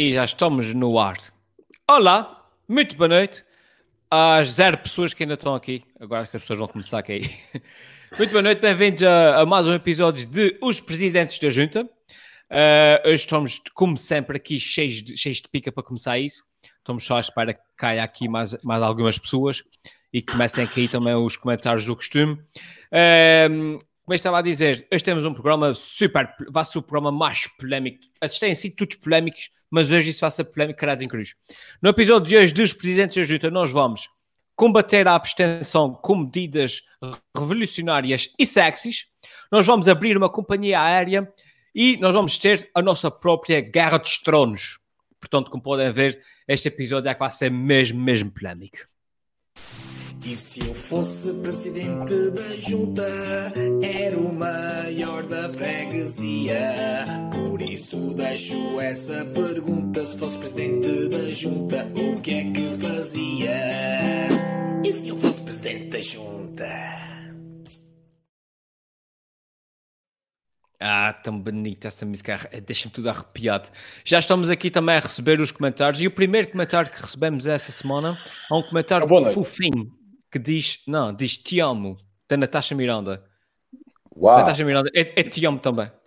E já estamos no ar. Olá, muito boa noite. Às zero pessoas que ainda estão aqui. Agora que as pessoas vão começar a cair. Muito boa noite, bem-vindos a, a, mais um episódio de Os Presidentes da Junta. Uh, hoje estamos, como sempre, aqui cheios de, cheios de pica para começar isso. Estamos só à espera que caia aqui mais, mais algumas pessoas e comecem a cair também os comentários do costume. Uh, como eu estava a dizer, hoje temos um programa super, vai ser o programa mais polémico. Antes têm sido todos polémicos, mas hoje isso vai ser polémico, caralho em cruz. No episódio de hoje dos Presidentes da Junta, nós vamos combater a abstenção com medidas revolucionárias e sexys. Nós vamos abrir uma companhia aérea e nós vamos ter a nossa própria Guerra dos Tronos. Portanto, como podem ver, este episódio é que vai ser mesmo, mesmo polémico. E se eu fosse presidente da junta, era o maior da freguesia. Por isso deixo essa pergunta: se fosse presidente da junta, o que é que fazia? E se eu fosse presidente da junta? Ah, tão bonita essa música, deixa-me tudo arrepiado. Já estamos aqui também a receber os comentários e o primeiro comentário que recebemos essa semana é um comentário ah, fofinho que diz, não, diz Te amo, da Natasha Miranda. Uau. Natasha Miranda, é, é Te amo também.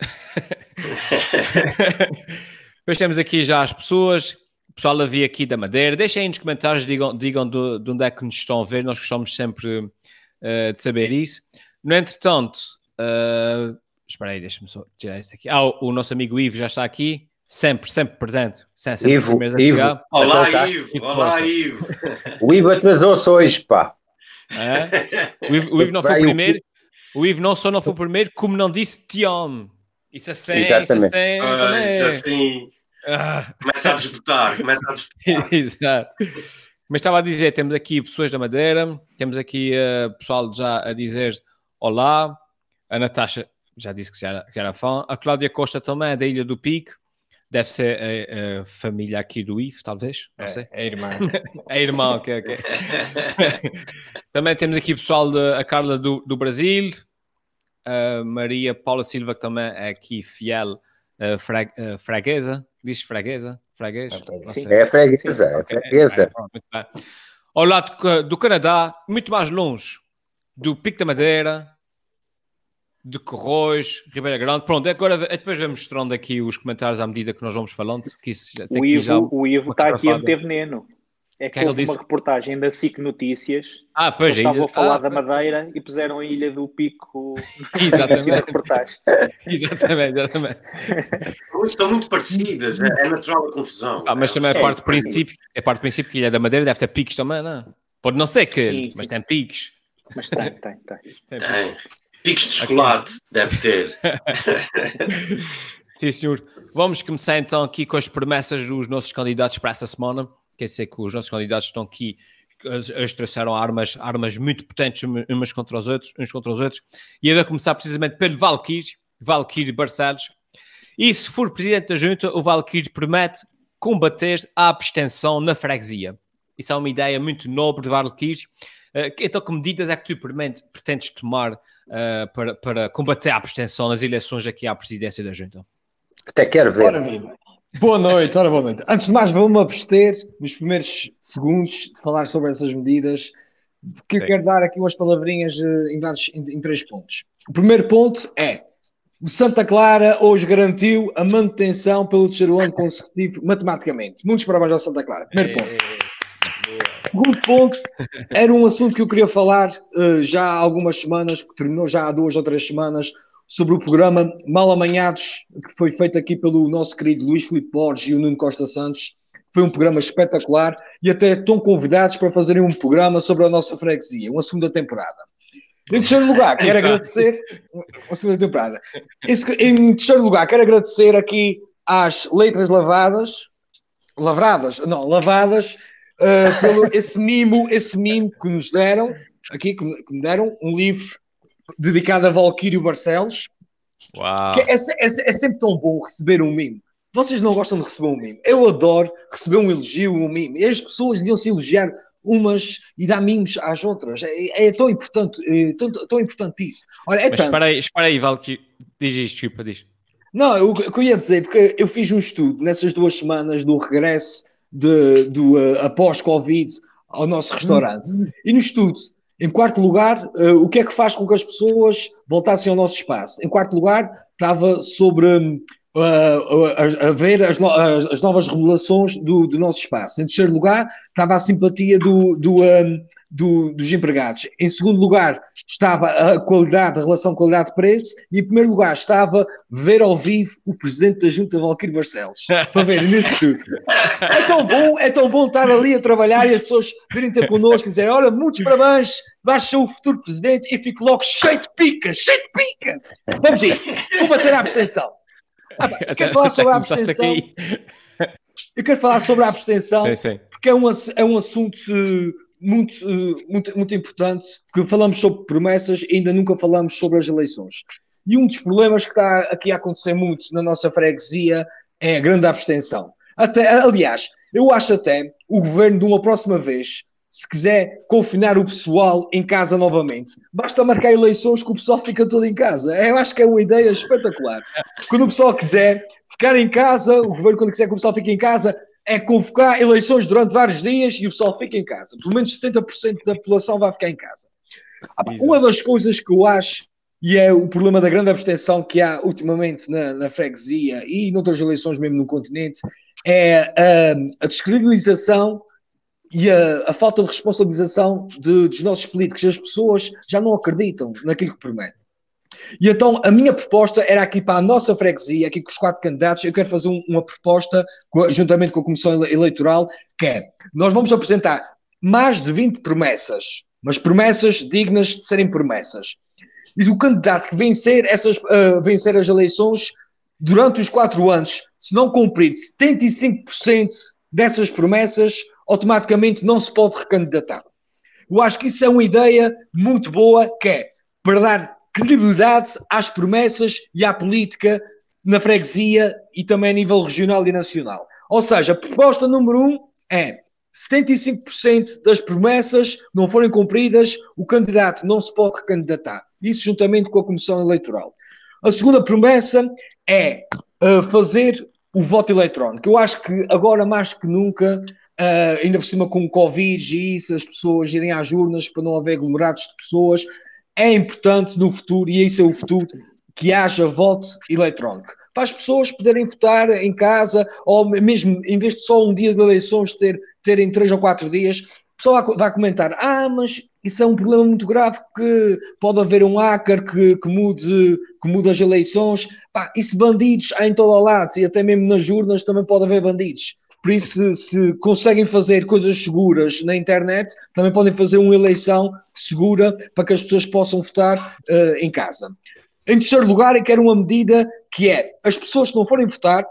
Depois temos aqui já as pessoas, o pessoal a vir aqui da Madeira. Deixem aí nos comentários, digam, digam de, de onde é que nos estão a ver, nós gostamos sempre uh, de saber isso. No entretanto, uh, espera aí, deixa-me só tirar isso aqui. Ah, o, o, nosso amigo Ivo já está aqui, sempre, sempre presente. Sempre, Ivo, Ivo. Olá, Ivo. Olá, Ivo. O Ivo atrasou-se hoje, pá. É? O, Ivo, o Ivo não foi o primeiro. O Ivo não só não foi o primeiro, como não disse te amo. Isso assim, Exatamente. isso assim. Ah, isso assim. Ah. Começa a disputar, começa a disputar. Exato. Mas estava a dizer, temos aqui pessoas da Madeira, temos aqui uh, pessoal já a dizer olá. A Natasha já disse que já era, já era fã. A Cláudia Costa também da Ilha do Pico. Deve ser a, a, família aqui do Ivo, talvez. Não é, sei. É irmã. é irmã, ok, ok. também temos aqui pessoal de, a Carla do, do Brasil, a Maria Paula Silva, que também é aqui fiel uh, frag, uh, fraguesa. Diz fraguesa? Fraguês? É freguesa, é freguesa. É, Ao lado do, do Canadá, muito mais longe do Pico da Madeira, de Corroios, Ribeira Grande. Pronto, agora depois vamos mostrando aqui os comentários à medida que nós vamos falando. Que isso já, o, Ivo, já o Ivo está aqui a meter veneno. É que, que houve uma reportagem da SIC Notícias. Ah, pois Eles estavam a falar ah, da Madeira e puseram a Ilha do Pico exatamente. na reportagem. exatamente, exatamente. Estão muito parecidas, é, é natural a confusão. Ah, mas também é, parte do princípio, é parte do princípio que a Ilha da Madeira deve ter picos também, não? Pode não ser que, sim, mas sim. tem picos. Mas tem, tem, tem. tem. tem. Picos de chocolate, deve ter. Sim, senhor. Vamos começar então aqui com as promessas dos nossos candidatos para essa semana. Quer dizer que os nossos candidatos estão aqui, eles trouxeram armas, armas muito potentes uns contra os outros, uns contra os outros. E eu vou começar precisamente pelo Valkyrie, Valkyrie Barcelos. E se for presidente da junta, o Valkyrie promete combater a abstenção na freguesia. Isso é uma ideia muito nobre de Valkyrie Uh, então, que medidas é que tu pretendes tomar uh, para, para combater a abstenção nas eleições aqui à presidência da Junta? Até quero ver. Ora. Boa noite, ora boa noite. Antes de mais, vou-me abster nos primeiros segundos de falar sobre essas medidas, porque Sim. eu quero dar aqui umas palavrinhas eh, em, vários, em, em três pontos. O primeiro ponto é o Santa Clara hoje garantiu a manutenção pelo terceiro ano consecutivo matematicamente. Muitos parabéns ao Santa Clara. Primeiro ponto. Segundo ponto, era um assunto que eu queria falar uh, já há algumas semanas, que terminou já há duas ou três semanas, sobre o programa Mal Amanhados, que foi feito aqui pelo nosso querido Luís Filipe Borges e o Nuno Costa Santos. Foi um programa espetacular e até estão convidados para fazerem um programa sobre a nossa freguesia, uma segunda temporada. Em terceiro lugar, quero agradecer. Uma segunda temporada. Em terceiro lugar, quero agradecer aqui às letras lavadas, lavradas, não, lavadas, uh, pelo esse mimo, esse mimo que nos deram, aqui, que me, que me deram, um livro dedicado a Valquírio Barcelos. Uau. É, é, é, é, sempre tão bom receber um mimo. Vocês não gostam de receber um mimo. Eu adoro receber um elogio, um mimo. E as pessoas deviam se elogiar umas e dar mimos às outras. É, é tão importante, é, tão, tão importante isso. Olha, é Mas espera aí, espera aí, Valquírio. Diz isto, desculpa, diz. Não, o que eu ia dizer, porque eu fiz um estudo nessas duas semanas do regresso de, do uh, após Covid ao nosso restaurante. Hum. E no estudo, em quarto lugar, uh, o que é que faz com que as pessoas voltassem ao nosso espaço? Em quarto lugar, estava sobre uh, a, a, ver as, no, as, as, novas remodelações do, do, nosso espaço. Em terceiro lugar, estava a simpatia do, do um, do, dos empregados. Em segundo lugar, estava a qualidade, a relação qualidade-preço. E em primeiro lugar, estava ver ao vivo o presidente da Junta, Valquírio Barcelos. Para ver nesse tudo. É tão bom, é tão bom estar ali a trabalhar e as pessoas virem ter connosco e dizer: Olha, muitos parabéns, vais ser o futuro presidente. E fico logo cheio de pica, cheio de pica. Vamos a isso. Vou bater a abstenção. Ah, eu quero falar sobre a abstenção. Eu quero falar sobre a abstenção. Sim, sim. Porque é um, é um assunto muito, eh, muito, muito importante, porque falamos sobre promessas e ainda nunca falamos sobre as eleições. E um dos problemas que está aqui a acontecer muito na nossa freguesia é a grande abstenção. Até, aliás, eu acho até o governo de uma próxima vez, se quiser confinar o pessoal em casa novamente, basta marcar eleições que o pessoal fica todo em casa. Eu acho que é uma ideia espetacular. Quando o pessoal quiser ficar em casa, o governo, quando quiser que o pessoal fique em casa, é convocar eleições durante vários dias e o pessoal fica em casa. Pelo menos 70% da população vai ficar em casa. Ah, uma das coisas que eu acho, e é o problema da grande abstenção que há ultimamente na, na freguesia e noutras eleições mesmo no continente, é a, a descredibilização e a, a, falta de responsabilização de, dos nossos políticos. As pessoas já não acreditam naquilo que prometem. E então a minha proposta era aqui para a nossa freguesia, aqui com os quatro candidatos, eu quero fazer um, uma proposta juntamente com a Comissão Eleitoral, que é, nós vamos apresentar mais de 20 promessas, mas promessas dignas de serem promessas. E o candidato que vencer, essas, uh, vencer as eleições durante os quatro anos, se não cumprir 75% dessas promessas, automaticamente não se pode recandidatar. Eu acho que isso é uma ideia muito boa, que é para dar credibilidade às promessas e à política na freguesia e também a nível regional e nacional. Ou seja, a proposta número um é 75% das promessas não forem cumpridas, o candidato não se pode recandidatar. Isso juntamente com a Comissão Eleitoral. A segunda promessa é uh, fazer o voto eletrónico. Eu acho que agora mais que nunca, uh, ainda por cima com o Covid e isso, as pessoas irem às urnas para não haver aglomerados de pessoas, é importante no futuro, e isso é o futuro, que haja voto eletrónico. Para as pessoas poderem votar em casa, ou mesmo em vez de só um dia de eleições ter, terem três ou quatro dias, o pessoal vai comentar: ah, mas isso é um problema muito grave, que pode haver um hacker que, que, mude, que mude as eleições. Pá, se bandidos há em todo o lado, e até mesmo nas urnas também pode haver bandidos. Por isso, se, se, conseguem fazer coisas seguras na internet, também podem fazer uma eleição segura para que as pessoas possam votar uh, em casa. Em terceiro lugar, eu quero uma medida que é as pessoas que não forem votar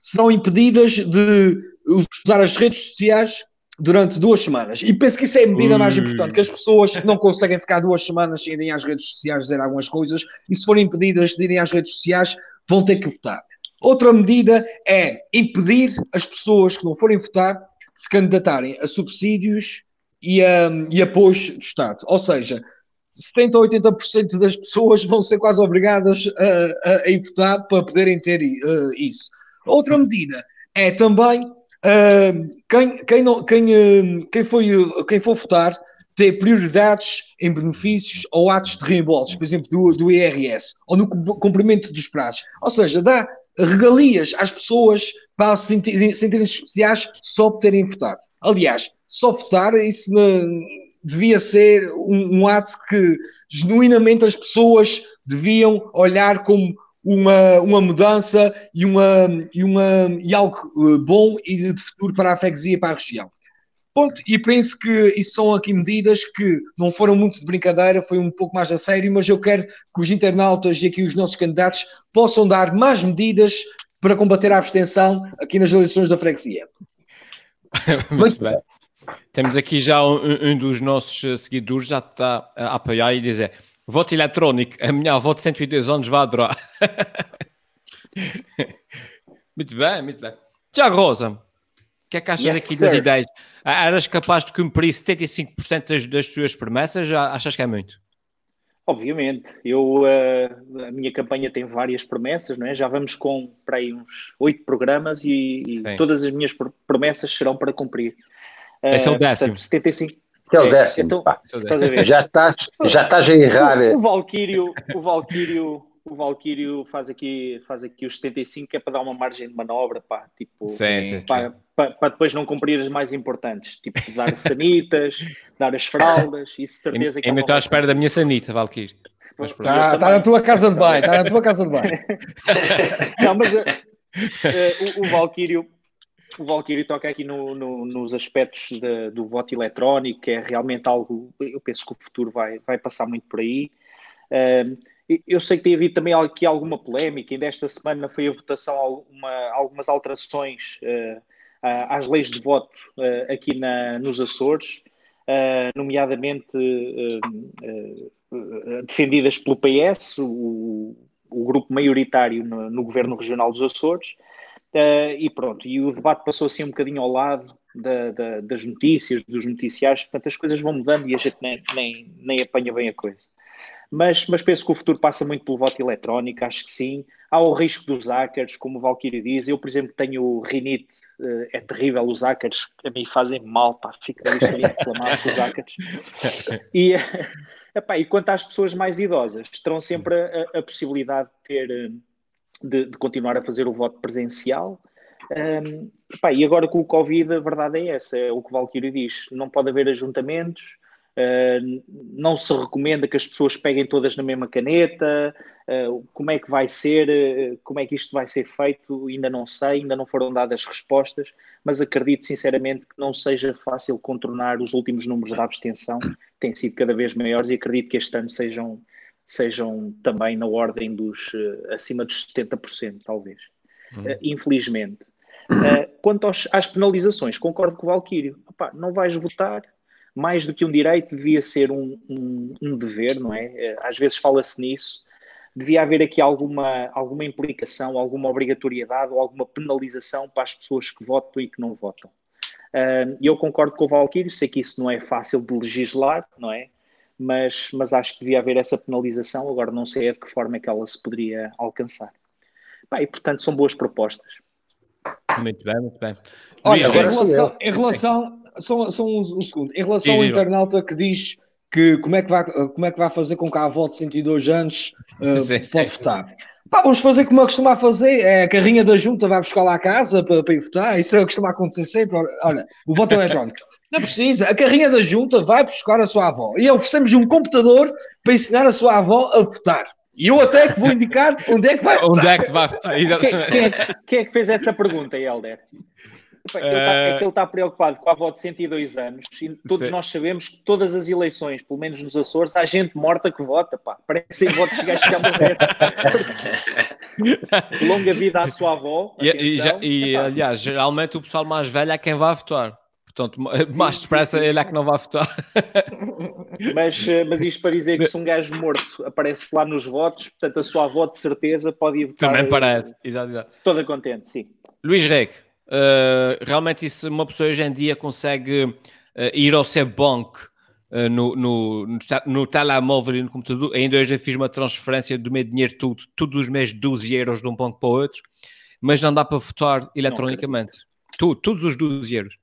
serão impedidas de usar as redes sociais durante duas semanas. E penso que isso é a medida mais importante, que as pessoas não conseguem ficar duas semanas sem irem às redes sociais dizer algumas coisas, e se forem impedidas de irem às redes sociais, vão ter que votar. Outra medida é impedir as pessoas que não forem votar se candidatarem a subsídios e, a, e apoios do Estado. Ou seja, 70% ou 80% das pessoas vão ser quase obrigadas a, a, a ir votar para poderem ter uh, isso. Outra medida é também uh, quem, quem, não, quem, uh, quem, foi, quem for votar ter prioridades em benefícios ou atos de reembolsos, por exemplo, do, do IRS, ou no cumprimento dos prazos. Ou seja, dá regalias às pessoas para se sentirem, sentirem especiais só por terem votado. Aliás, só votar, isso não, devia ser um, um, ato que genuinamente as pessoas deviam olhar como uma, uma mudança e, uma, e, uma, e algo eh, bom e de futuro para a freguesia e para a região. Ponto. E penso que isso são aqui medidas que não foram muito de brincadeira, foi um pouco mais a sério, mas eu quero que os internautas e aqui os nossos candidatos possam dar mais medidas para combater a abstenção aqui nas eleições da freguesia. muito bem. Temos aqui já um, um, dos nossos seguidores já está a apoiar e dizer voto eletrónico, a minha avó de 102 anos vai adorar. muito bem, muito bem. Tiago Rosa, que é que achas yes, aqui sir. das ideias? Ah, eras capaz de cumprir 75% das, das tuas promessas? Achas que é muito? Obviamente, eu uh, a minha campanha tem várias promessas, não é? Já vamos com para aí uns oito programas e, e todas as minhas promessas serão para cumprir. Uh, Esse é o décimo. Portanto, 75. Que é o décimo. Então, já estás, já estás a errar. O, o Valkyrio, o Valkyrio o Valkyrio faz aqui, faz aqui os 75, que é para dar uma margem de manobra, pá, tipo, sim, sim, para, para, para, depois não cumprir as mais importantes, tipo, dar sanitas, dar as fraldas, isso certeza que Ainda estou à espera da minha sanita, Valkyrie. Está tá na tua casa de banho, está na tua casa de banho. não, mas uh, uh, o, o Valkyrio o Valkyrie toca aqui no, no, nos aspectos de, do voto eletrónico, que é realmente algo, eu penso que o futuro vai, vai passar muito por aí. Uh, eu sei que tem havido também aqui alguma polémica, ainda esta semana foi a votação alguma, algumas alterações uh, às leis de voto uh, aqui na, nos Açores, uh, nomeadamente defendidas pelo PS, o, o grupo maioritário no, no, governo regional dos Açores, e pronto, e o debate passou assim um bocadinho ao lado da, da, das notícias, dos noticiários, portanto as coisas vão mudando e a gente nem, nem, nem apanha bem a coisa mas, mas penso que o futuro passa muito pelo voto eletrónico, acho que sim. Há o risco dos hackers, como o Valkyrie diz. Eu, por exemplo, tenho rinite, uh, é terrível, os hackers a mim fazem mal, pá, fico ali reclamado com os hackers. E, epá, e quanto às pessoas mais idosas, terão sempre a, a possibilidade de ter. Eh, de, de, continuar a fazer o voto presencial. Um, epá, e agora com o Covid, a verdade é essa, é o que o Valkyrie diz: não pode haver ajuntamentos, Uh, não se recomenda que as pessoas peguem todas na mesma caneta. Uh, como é que vai ser? Uh, como é que isto vai ser feito? Ainda não sei, ainda não foram dadas respostas, mas acredito sinceramente que não seja fácil contornar os últimos números da abstenção, têm sido cada vez maiores e acredito que este ano sejam, sejam também na ordem dos acima dos 70%, talvez. Uhum. infelizmente. quanto aos, às penalizações, concordo com o Valquírio. não vais votar, mais do que um direito, devia ser um, um, um dever, não é? Eh, às vezes fala-se nisso. Devia haver aqui alguma, alguma implicação, alguma obrigatoriedade ou alguma penalização para as pessoas que votam e que não votam. E uh, eu concordo com o Valquírio, sei que isso não é fácil de legislar, não é? Mas, mas acho que devia haver essa penalização, agora não sei de que forma é que ela se poderia alcançar. e portanto são boas propostas. Muito bem, muito bem. Olha, em relação, em relação, só, só um, um, segundo. Em relação ao internauta que diz que como é que vai, como é que vai fazer com que a avó de 102 anos uh, sim, pode sim. votar? Pá, vamos fazer como eu costumo fazer, é a carrinha da junta vai buscar lá a casa para, para ir votar, isso é o que costuma acontecer sempre. Olha, o voto eletrónico. Não precisa, a carrinha da junta vai buscar a sua avó e oferecemos um computador para ensinar a sua avó a votar. E eu até que vou indicar onde é que vai votar. Onde é que vai votar, exatamente. Quem, quem, é, quem é que fez essa pergunta, Helder? É que ele está preocupado com a avó de 102 anos e todos Sim. nós sabemos que todas as eleições, pelo menos nos Açores, há gente morta que vota, pá. Parecem votos de gajos que já morreram. Longa vida à sua avó. E, e, já, e aliás, geralmente o pessoal mais velho é quem vai votar. Portanto, mais depressa ele é que não vai votar. Mas, eh, mas isto para dizer que se um gajo morto aparece lá nos votos, portanto a sua avó de certeza pode ir votar. Também parece, exato, exato. Toda contente, sim. Luís Reg, Uh, realmente isso, uma pessoa hoje em dia consegue uh, ir ao seu banco uh, no, no, no, no, telemóvel e no computador. Ainda hoje eu fiz uma transferência do meu dinheiro tudo, todos os meses 12 euros de um banco para o outro, mas não dá para votar eletronicamente. Tu, todos os 12 euros.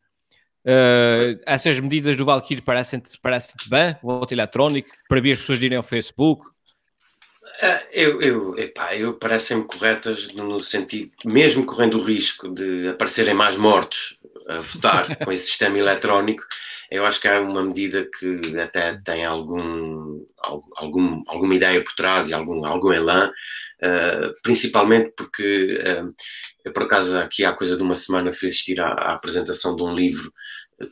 essas medidas do Valkyrie parecem-te parecem bem? Voto eletrónico, para ver as pessoas irem ao Facebook, eu, eu, epá, eu parecem-me corretas no sentido, mesmo correndo o risco de aparecerem mais mortos a votar com esse sistema eletrónico, eu acho que é uma medida que até tem algum, algum, alguma ideia por trás e algum, algum elan, uh, principalmente porque uh, eu, por acaso, aqui há coisa de uma semana fui assistir à, à apresentação de um livro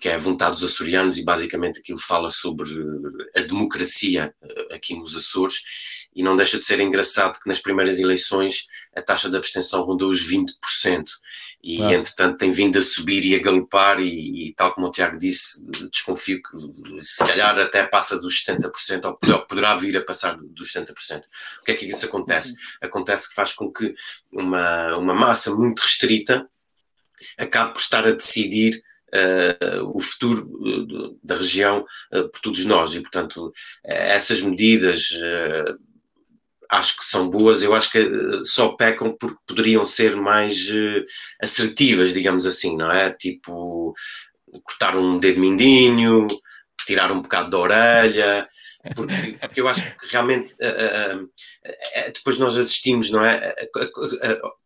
que é a Vontade dos Açorianos, e basicamente aquilo fala sobre a democracia aqui nos Açores, e não deixa de ser engraçado que nas primeiras eleições a taxa de abstenção rondou os 20%, e ah. entretanto tem vindo a subir e a galopar, e, e, tal como o Tiago disse, desconfio que se calhar até passa dos 70%, ou poderá, poderá vir a passar dos 70%. O que é que isso acontece? Acontece que faz com que uma, uma massa muito restrita acabe por estar a decidir uh, o futuro uh, da região uh, por todos nós. E, portanto, essas medidas acho que são boas, eu acho que só pecam porque poderiam ser mais assertivas, digamos assim, não é? Tipo, cortar um dedo mindinho, tirar um bocado da orelha, porque, porque eu acho que realmente uh, uh, uh, depois nós assistimos, não é?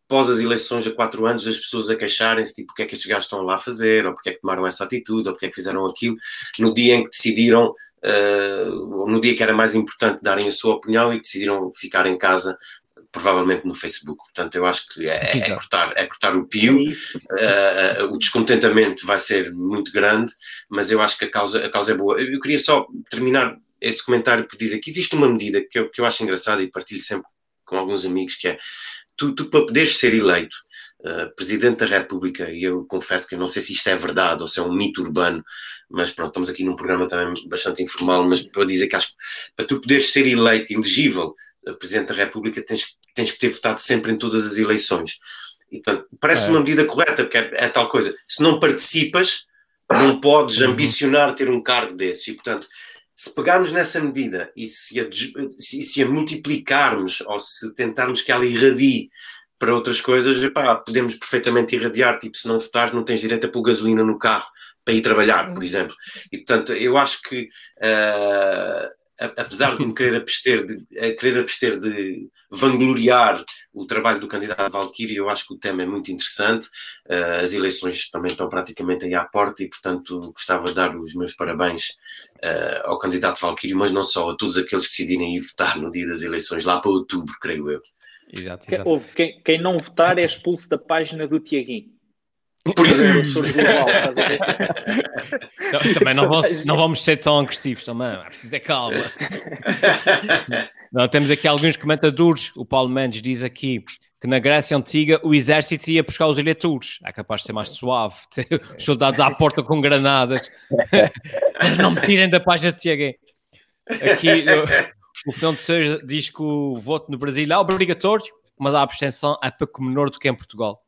Após as eleições há quatro anos, as pessoas a queixarem-se, tipo, o que é que estes gajos estão lá a fazer, ou porque é que tomaram essa atitude, ou porque é que fizeram aquilo, no dia em que decidiram, no dia que era mais importante darem a sua opinião e decidiram ficar em casa provavelmente no Facebook. Portanto, eu acho que é, é cortar, é cortar o pio. Uh, uh, o descontentamento vai ser muito grande, mas eu acho que a causa, a causa é boa. Eu queria só terminar esse comentário por dizer que existe uma medida que eu, que eu acho engraçada e partilho sempre com alguns amigos, que é tu, tu para poderes ser eleito uh, Presidente da República, e eu confesso que eu não sei se isto é verdade ou se é um mito urbano, mas pronto, estamos aqui num programa também bastante informal, mas para dizer que acho para tu poderes ser eleito, elegível uh, Presidente da República, tens, tens que ter votado sempre em todas as eleições. E, portanto, parece é. uma medida correta, porque é, é, tal coisa. Se não participas, não podes uhum. ambicionar ter um cargo desse. E, portanto, se pegarmos nessa medida e se a, se, a multiplicarmos ou se tentarmos que ela irradie para outras coisas, epá, podemos perfeitamente irradiar, tipo, se não votares não tens direito a pôr gasolina no carro para ir trabalhar, por exemplo. E, portanto, eu acho que uh, apesar de me querer abster de, querer abster de vangloriar o trabalho do candidato Valkyrie, eu acho que o tema é muito interessante. Uh, as eleições também estão praticamente aí à porta e, portanto, gostava de dar os meus parabéns uh, ao candidato Valkyrie, mas não só, a todos aqueles que decidirem ir votar no dia das eleições, lá para outubro, creio eu. Exato, exato. Quem, quem não votar é expulso da página do Tiaguinho. Por exemplo. então, também não vamos, não vamos ser tão agressivos também, é preciso ter calma. não, temos aqui alguns comentadores. O Paulo Mendes diz aqui que na Grécia Antiga o exército ia buscar os eleitores. É capaz de ser mais suave, ter os soldados à porta com granadas. Mas não me tirem da página de Tiago. Aqui o, o Fernando Sousa diz que o voto no Brasil é obrigatório, mas a abstenção é pouco menor do que em Portugal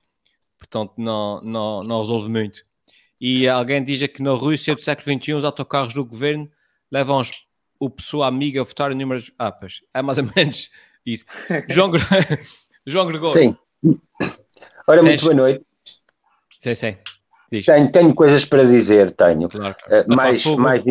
portanto não, não, não resolve muito. E alguém diz que na Rússia do século XXI os autocarros do governo levam os, o pessoa amiga a votar em números. Ah, pois, é mais ou menos isso. João, João Gregório. Sim. Ora, muito boa noite. Sim, sim. Tenho, tenho coisas para dizer, tenho. Claro. Uh, mais, mais,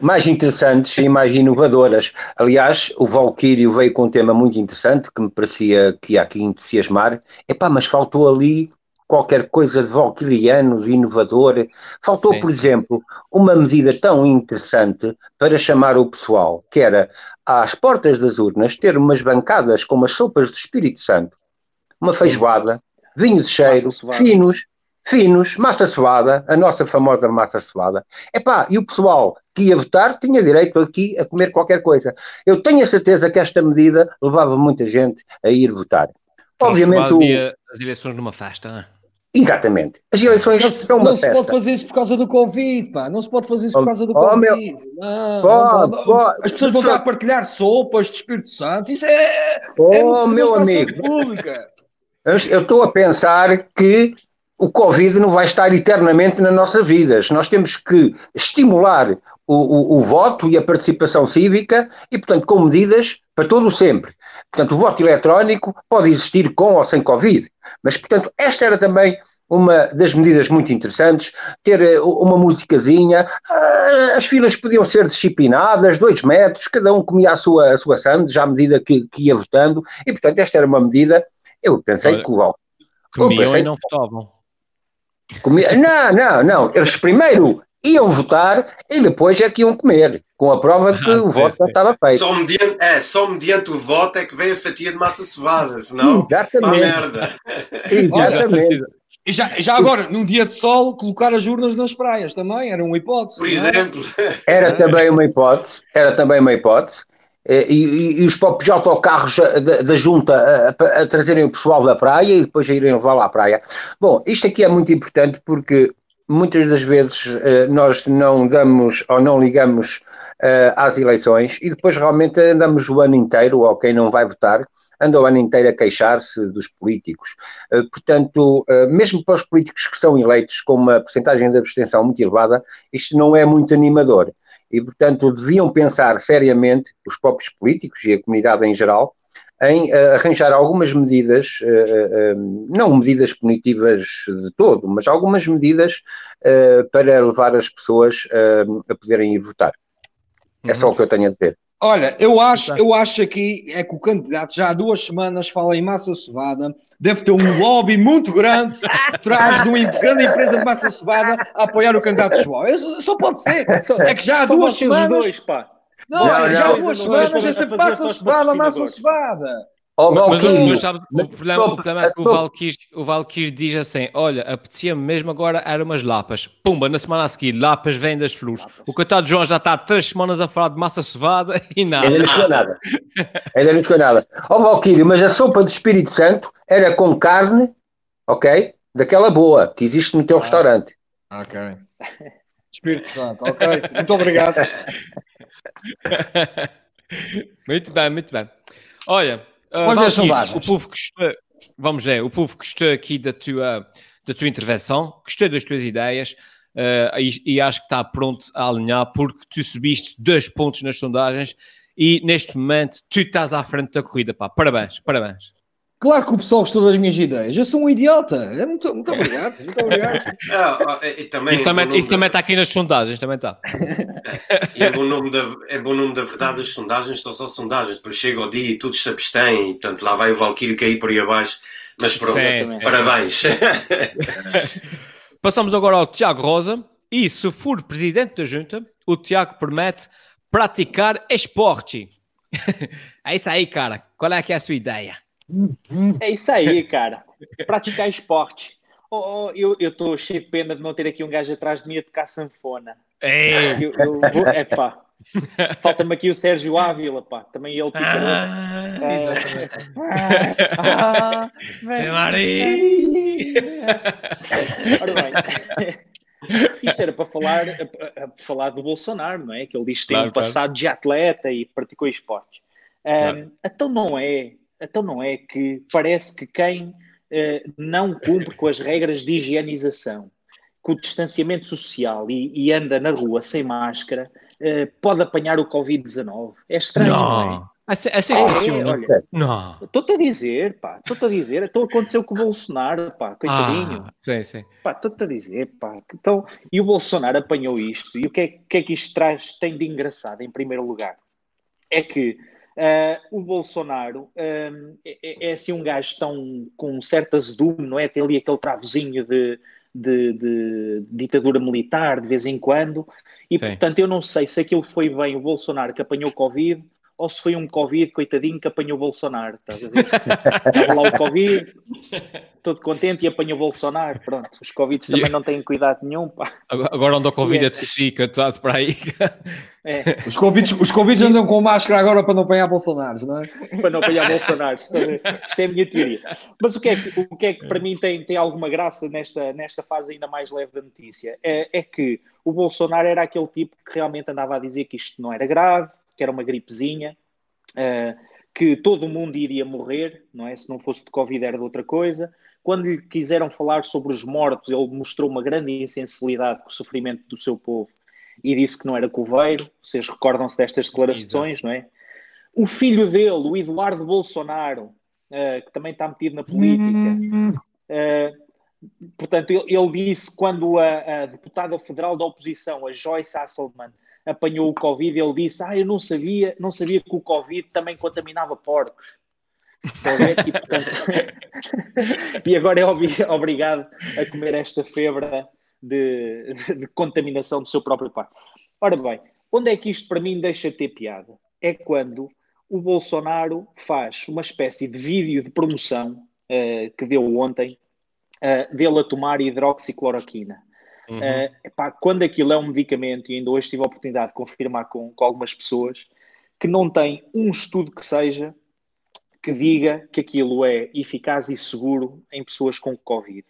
mais interessantes e mais inovadoras. Aliás, o Valkyrio veio com um tema muito interessante que me parecia que ia aqui entusiasmar. Epá, mas faltou ali qualquer coisa de valquiriano, de inovador. Faltou, Sim. por exemplo, uma medida tão interessante para chamar o pessoal, que era às portas das urnas ter umas bancadas com umas sopas do Espírito Santo, uma feijoada, vinho de cheiro, finos, finos, massa suada, a nossa famosa massa suada. Epá, e o pessoal que ia votar tinha direito aqui a comer qualquer coisa. Eu tenho a certeza que esta medida levava muita gente a ir votar. Obviamente o... as eleições numa festa, não é? Exatamente. As eleições não, são uma Não se pode fazer isso por causa do Covid, pá. Não se pode fazer isso por causa do oh, Covid. Meu... Não, pode, não, pode. As pessoas vão estar a partilhar sopas de Espírito Santo. Isso é. Oh, é meu amigo. Pública. Eu estou a pensar que o Covid não vai estar eternamente nas nossas vidas. Nós temos que estimular o, o, o voto e a participação cívica e, portanto, com medidas para todo o sempre. Portanto, o voto eletrónico pode existir com ou sem Covid, mas, portanto, esta era também uma das medidas muito interessantes, ter eh, uma musicazinha, ah, as filas podiam ser disciplinadas, dois metros, cada um comia a sua, a sua sandes, à medida que, que ia votando, e portanto esta era uma medida, eu pensei Olha, que o. Comiam pensei, e não votavam. Comia, não, não, não, eles primeiro iam votar e depois é que iam comer, com a prova de que ah, o voto já estava feito. Só mediante, é, só mediante o voto é que vem a fatia de massa cevada, senão Exatamente. merda. Exatamente. E já, já agora, num dia de sol, colocar as urnas nas praias também era uma hipótese. Por é? exemplo. Era também uma hipótese, era também uma hipótese. Eh, e, e, e os próprios autocarros da, da junta a, a, trazerem o pessoal da praia e depois a irem levar lá à praia. Bom, isto aqui é muito importante porque muitas das vezes uh, nós não damos ou não ligamos uh, às eleições e depois realmente andamos o ano inteiro, ou quem não vai votar, anda o ano inteiro a queixar-se dos políticos. Uh, portanto, mesmo para os políticos que são eleitos com uma porcentagem de abstenção muito elevada, isto não é muito animador. E, portanto, deviam pensar seriamente, os próprios políticos e a comunidade em geral, em uh, arranjar algumas medidas, uh, uh, não medidas punitivas de todo, mas algumas medidas para levar as pessoas a poderem ir votar. É só o que eu tenho a dizer. Olha, eu acho, eu acho aqui é que o candidato já há duas semanas fala em massa cevada, deve ter um lobby muito grande atrás de uma grande empresa de massa cevada a apoiar o candidato João. Só pode ser. É que já há duas semanas. Dois, pá. Não, já há duas semanas é sempre massa cevada, massa cevada. Oh, mas, mas, sabe, o problema, o problema é que o Valkyr, o Valkyr diz assim: Olha, apetecia-me mesmo agora era umas lapas. Pumba, na semana a seguir, lapas vêm das flores. O coitado João já está há três semanas a falar de massa cevada e nada. Ainda não chegou nada. Ainda não chegou nada. Ó oh, Valkyrie, mas a sopa do Espírito Santo era com carne, ok? Daquela boa que existe no teu ah, restaurante. Ok. Espírito Santo, ok. Muito obrigado. muito bem, muito bem. Olha. Uh, Vamos ver o povo gostou, vamos ver, o povo gostou aqui da tua, da tua intervenção, gostou das tuas ideias uh, e, e, acho que está pronto a alinhar porque tu subiste dois pontos nas sondagens e neste momento tu estás à frente da corrida, pá. Parabéns, parabéns. Claro que o pessoal gostou das minhas ideias. Eu sou um idiota. É muito, muito obrigado. Muito obrigado. Ah, também, isso, também, isso também está aqui nas sondagens. Também está. É, é, bom nome da, é bom nome da verdade. As sondagens são só sondagens. Depois chega o dia e tudo se abstém. E, portanto, lá vai o Valkyrie cair por aí abaixo. Mas pronto, sim, sim. parabéns. Passamos agora ao Tiago Rosa. E se for presidente da junta, o Tiago promete praticar esporte. é isso aí, cara. Qual é que é a sua ideia? É isso aí, cara. Praticar esporte. Oh, oh, eu estou cheio de pena de não ter aqui um gajo atrás de mim a tocar sanfona. É. Eu, eu vou, é pá. Falta-me aqui o Sérgio Ávila, pá. Também ele picador. Ah, é. exatamente. Ah, vem, Ora bem. Isto era para falar, para falar do Bolsonaro, não é? Que ele diz que tem claro, um passado claro. de atleta e praticou esportes. Um, claro. Então não é então não é que parece que quem uh, não cumpre com as regras de higienização, com o distanciamento social e, e anda na rua sem máscara, uh, pode apanhar o Covid-19. É estranho, não, não é? Essa, essa é, é, olha, não. Estou-te a dizer, pá, estou-te a dizer, então aconteceu com o Bolsonaro, pá, coitadinho. Ah, sim, sim. Pá, estou-te a dizer, pá, então, e o Bolsonaro apanhou isto, e o que é, que é que isto traz, tem de engraçado, em primeiro lugar? É que Uh, o Bolsonaro uh, é, é, assim um gajo tão com um certo azedume, não é? Tem ali aquele travozinho de, de, de, ditadura militar de vez em quando, e Sim. portanto eu não sei se aquilo foi bem o Bolsonaro que apanhou Covid ou se foi um Covid, coitadinho, que apanhou o Bolsonaro. Estás a ver? Estava lá o Covid, todo contente e apanhou o Bolsonaro. Pronto, os Covids também não têm cuidado nenhum. Pá. Agora onde o Covid é, de Chica, está para aí. É. Os, Covids, os Covids andam com máscara agora para não apanhar Bolsonaro, não é? Para não apanhar Bolsonaro, isto, é, isto é a minha teoria. Mas o que é que, o que, é que para mim tem, tem alguma graça nesta, nesta fase ainda mais leve da notícia? É, é que o Bolsonaro era aquele tipo que realmente andava a dizer que isto não era grave, que era uma gripezinha, uh, que todo mundo iria morrer, não é? Se não fosse de Covid era de outra coisa. Quando lhe quiseram falar sobre os mortos, ele mostrou uma grande insensibilidade com o sofrimento do seu povo e disse que não era coveiro. Vocês recordam-se destas declarações, Exato. não é? O filho dele, o Eduardo Bolsonaro, uh, que também está metido na política, uh, portanto, ele, ele, disse quando a, a deputada federal da oposição, a Joyce Hasselman, apanhou o Covid, ele disse: Ah, eu não sabia, não sabia que o Covid também contaminava porcos. E, e agora é obrigado a comer esta febra de, de, contaminação do seu próprio pai. Ora bem, onde é que isto para mim deixa de ter piada? É quando o Bolsonaro faz uma espécie de vídeo de promoção uh, que deu ontem uh, dele a tomar hidroxicloroquina. Uhum. Uh, quando aquilo é um medicamento, e ainda hoje tive a oportunidade de confirmar com, com algumas pessoas, que não tem um estudo que seja que diga que aquilo é eficaz e seguro em pessoas com Covid.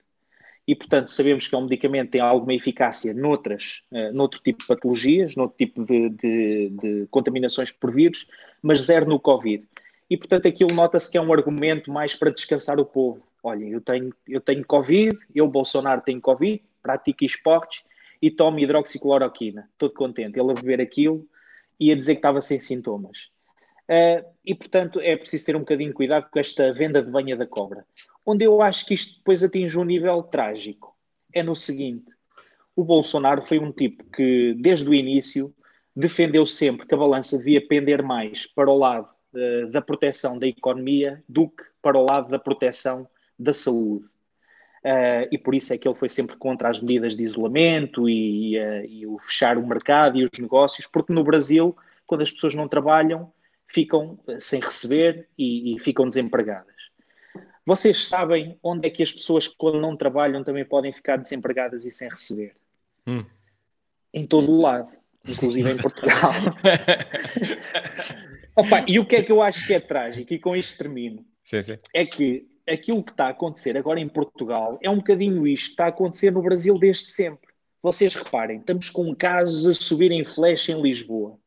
E, portanto, sabemos que é um medicamento que tem alguma eficácia noutras, uh, noutro tipo de patologias, noutro tipo de, de, de contaminações por vírus, mas zero no Covid. e portanto aquilo nota-se que é um argumento mais para descansar o povo. Olha, eu tenho, eu tenho Covid, eu, Bolsonaro, tenho Covid, pratico esportes e tomo hidroxicloroquina. Todo contente. Ele a beber aquilo e a dizer que estava sem sintomas. Uh, e, portanto, é preciso ter um bocadinho de cuidado com esta venda de banha da cobra. Onde eu acho que isto depois atinge um nível trágico é no seguinte: o Bolsonaro foi um tipo que, desde o início, defendeu sempre que a balança devia pender mais para o lado uh, da proteção da economia do que para o lado da proteção da saúde. Uh, e por isso é que ele foi sempre contra as medidas de isolamento e, uh, e, o fechar o mercado e os negócios, porque no Brasil, quando as pessoas não trabalham, ficam sem receber e, e ficam desempregadas. Vocês sabem onde é que as pessoas, quando não trabalham, também podem ficar desempregadas e sem receber? Hum. Em todo o lado, inclusive em Portugal. Opa, e o que é que eu acho que é trágico, e com isto termino, sim, sim. é que aquilo que está a acontecer agora em Portugal é um bocadinho isto, está a acontecer no Brasil desde sempre. Vocês reparem, estamos com casos a subir em flash em Lisboa.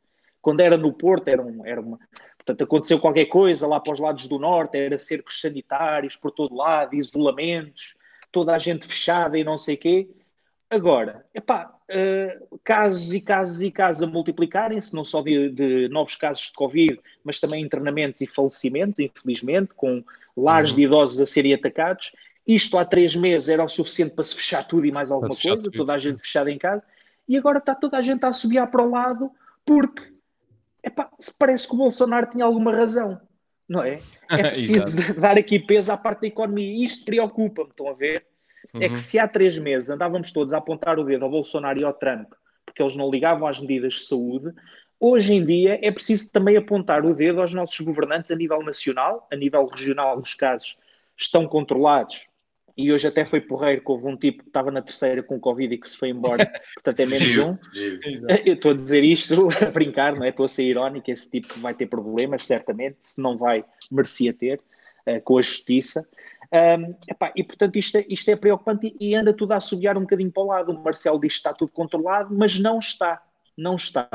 Quando era no Porto, era, um, era uma, Portanto, aconteceu qualquer coisa lá para os lados do norte, era cercos sanitários por todo lado, isolamentos, toda a gente fechada e não sei quê. Agora, epá, uh, casos e casos e casos a multiplicarem-se, não só de, de, novos casos de Covid, mas também internamentos e falecimentos, infelizmente, com lares uhum. de idosos a serem atacados. Isto há três meses era o suficiente para se fechar tudo e mais alguma coisa, toda a gente fechada em casa, e agora está toda a gente a subir para o lado porque epá, parece que o Bolsonaro tinha alguma razão, não é? É preciso dar aqui peso à parte da economia. E isto preocupa-me, estão a ver? Uhum. É que uhum. se há três meses andávamos todos a apontar o dedo ao Bolsonaro e ao Trump, porque eles não ligavam às medidas de saúde, hoje em dia é preciso também apontar o dedo aos nossos governantes a nível nacional, a nível regional, os casos estão controlados e hoje até foi porreiro que houve um tipo que estava na terceira com Covid e que se foi embora, portanto é menos um. Eu estou a dizer isto a brincar, não é? Estou a ser irónico, esse tipo vai ter problemas, certamente, se não vai, merecia ter, uh, com a justiça. Um, epá, e portanto isto é, isto é preocupante e, e anda tudo a assobiar um bocadinho para o lado. O Marcelo diz que está tudo controlado, mas não está, não está.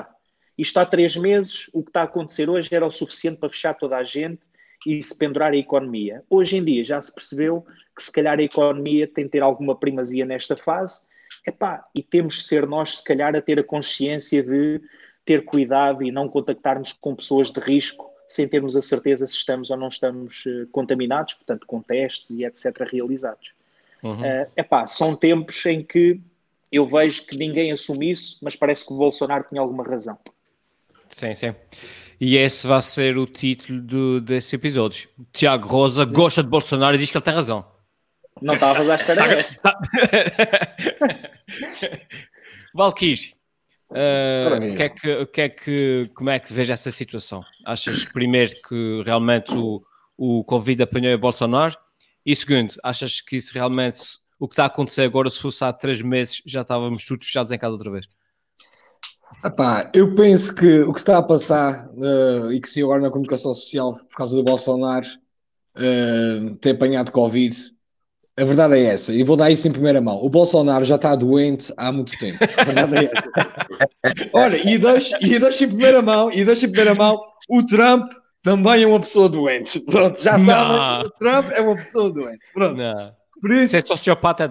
Isto há três meses, o que está a acontecer hoje era o suficiente para fechar toda a gente e se pendurar a economia. Hoje em dia já se percebeu que se calhar a economia tem de ter alguma primazia nesta fase, Epá, e temos de ser nós, se calhar, a ter a consciência de ter cuidado e não contactarmos com pessoas de risco sem termos a certeza se estamos ou não estamos uh, contaminados, portanto, com testes e etc. realizados. Uhum. Uh, epá, são tempos em que eu vejo que ninguém assume isso, mas parece que o Bolsonaro tinha alguma razão. Sim, sim. E esse vai ser o título do, desse episódio. Tiago Rosa gosta de Bolsonaro e diz que ele tem razão. Não estavas à espera desta. Valkyrie, uh, que é que, que é que, como é que veja essa situação? Achas, primeiro, que realmente o, o Covid apanhou o Bolsonaro? E segundo, achas que isso realmente, o que está a acontecer agora, se fosse há três meses, já estávamos todos fechados em casa outra vez? Epá, eu penso que o que está a passar uh, e que se agora na comunicação social por causa do Bolsonaro uh, ter apanhado Covid, a verdade é essa, e vou dar isso em primeira mão. O Bolsonaro já está doente há muito tempo. A verdade é essa. Olha, e deixo, e deixo em primeira mão, e deixo em primeira mão, o Trump também é uma pessoa doente. Pronto, já sabem, o Trump é uma pessoa doente. Pronto. Não. Por isso... Se é sociopata,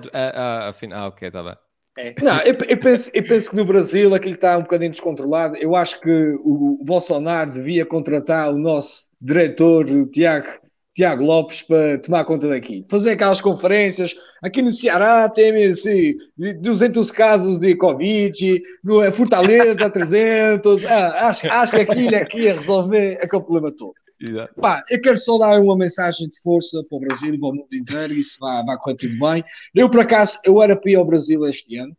afinal, ah, ok, está bem. É. Não, eu, eu, penso, eu penso que no Brasil aquilo está um bocadinho descontrolado. Eu acho que o, Bolsonaro devia contratar o nosso diretor, o Tiago, Tiago Lopes, para tomar conta daqui. Fazer aquelas conferências. Aqui no Ceará tem assim, 200 casos de Covid, no Fortaleza 300. Ah, acho, acho que aquilo aqui ia resolver aquele problema todo. Exato. Pá, eu quero só dar uma mensagem de força para o Brasil, para o mundo inteiro, isso vai, vai correr tudo bem. Eu, por acaso, eu era para ir ao Brasil este ano,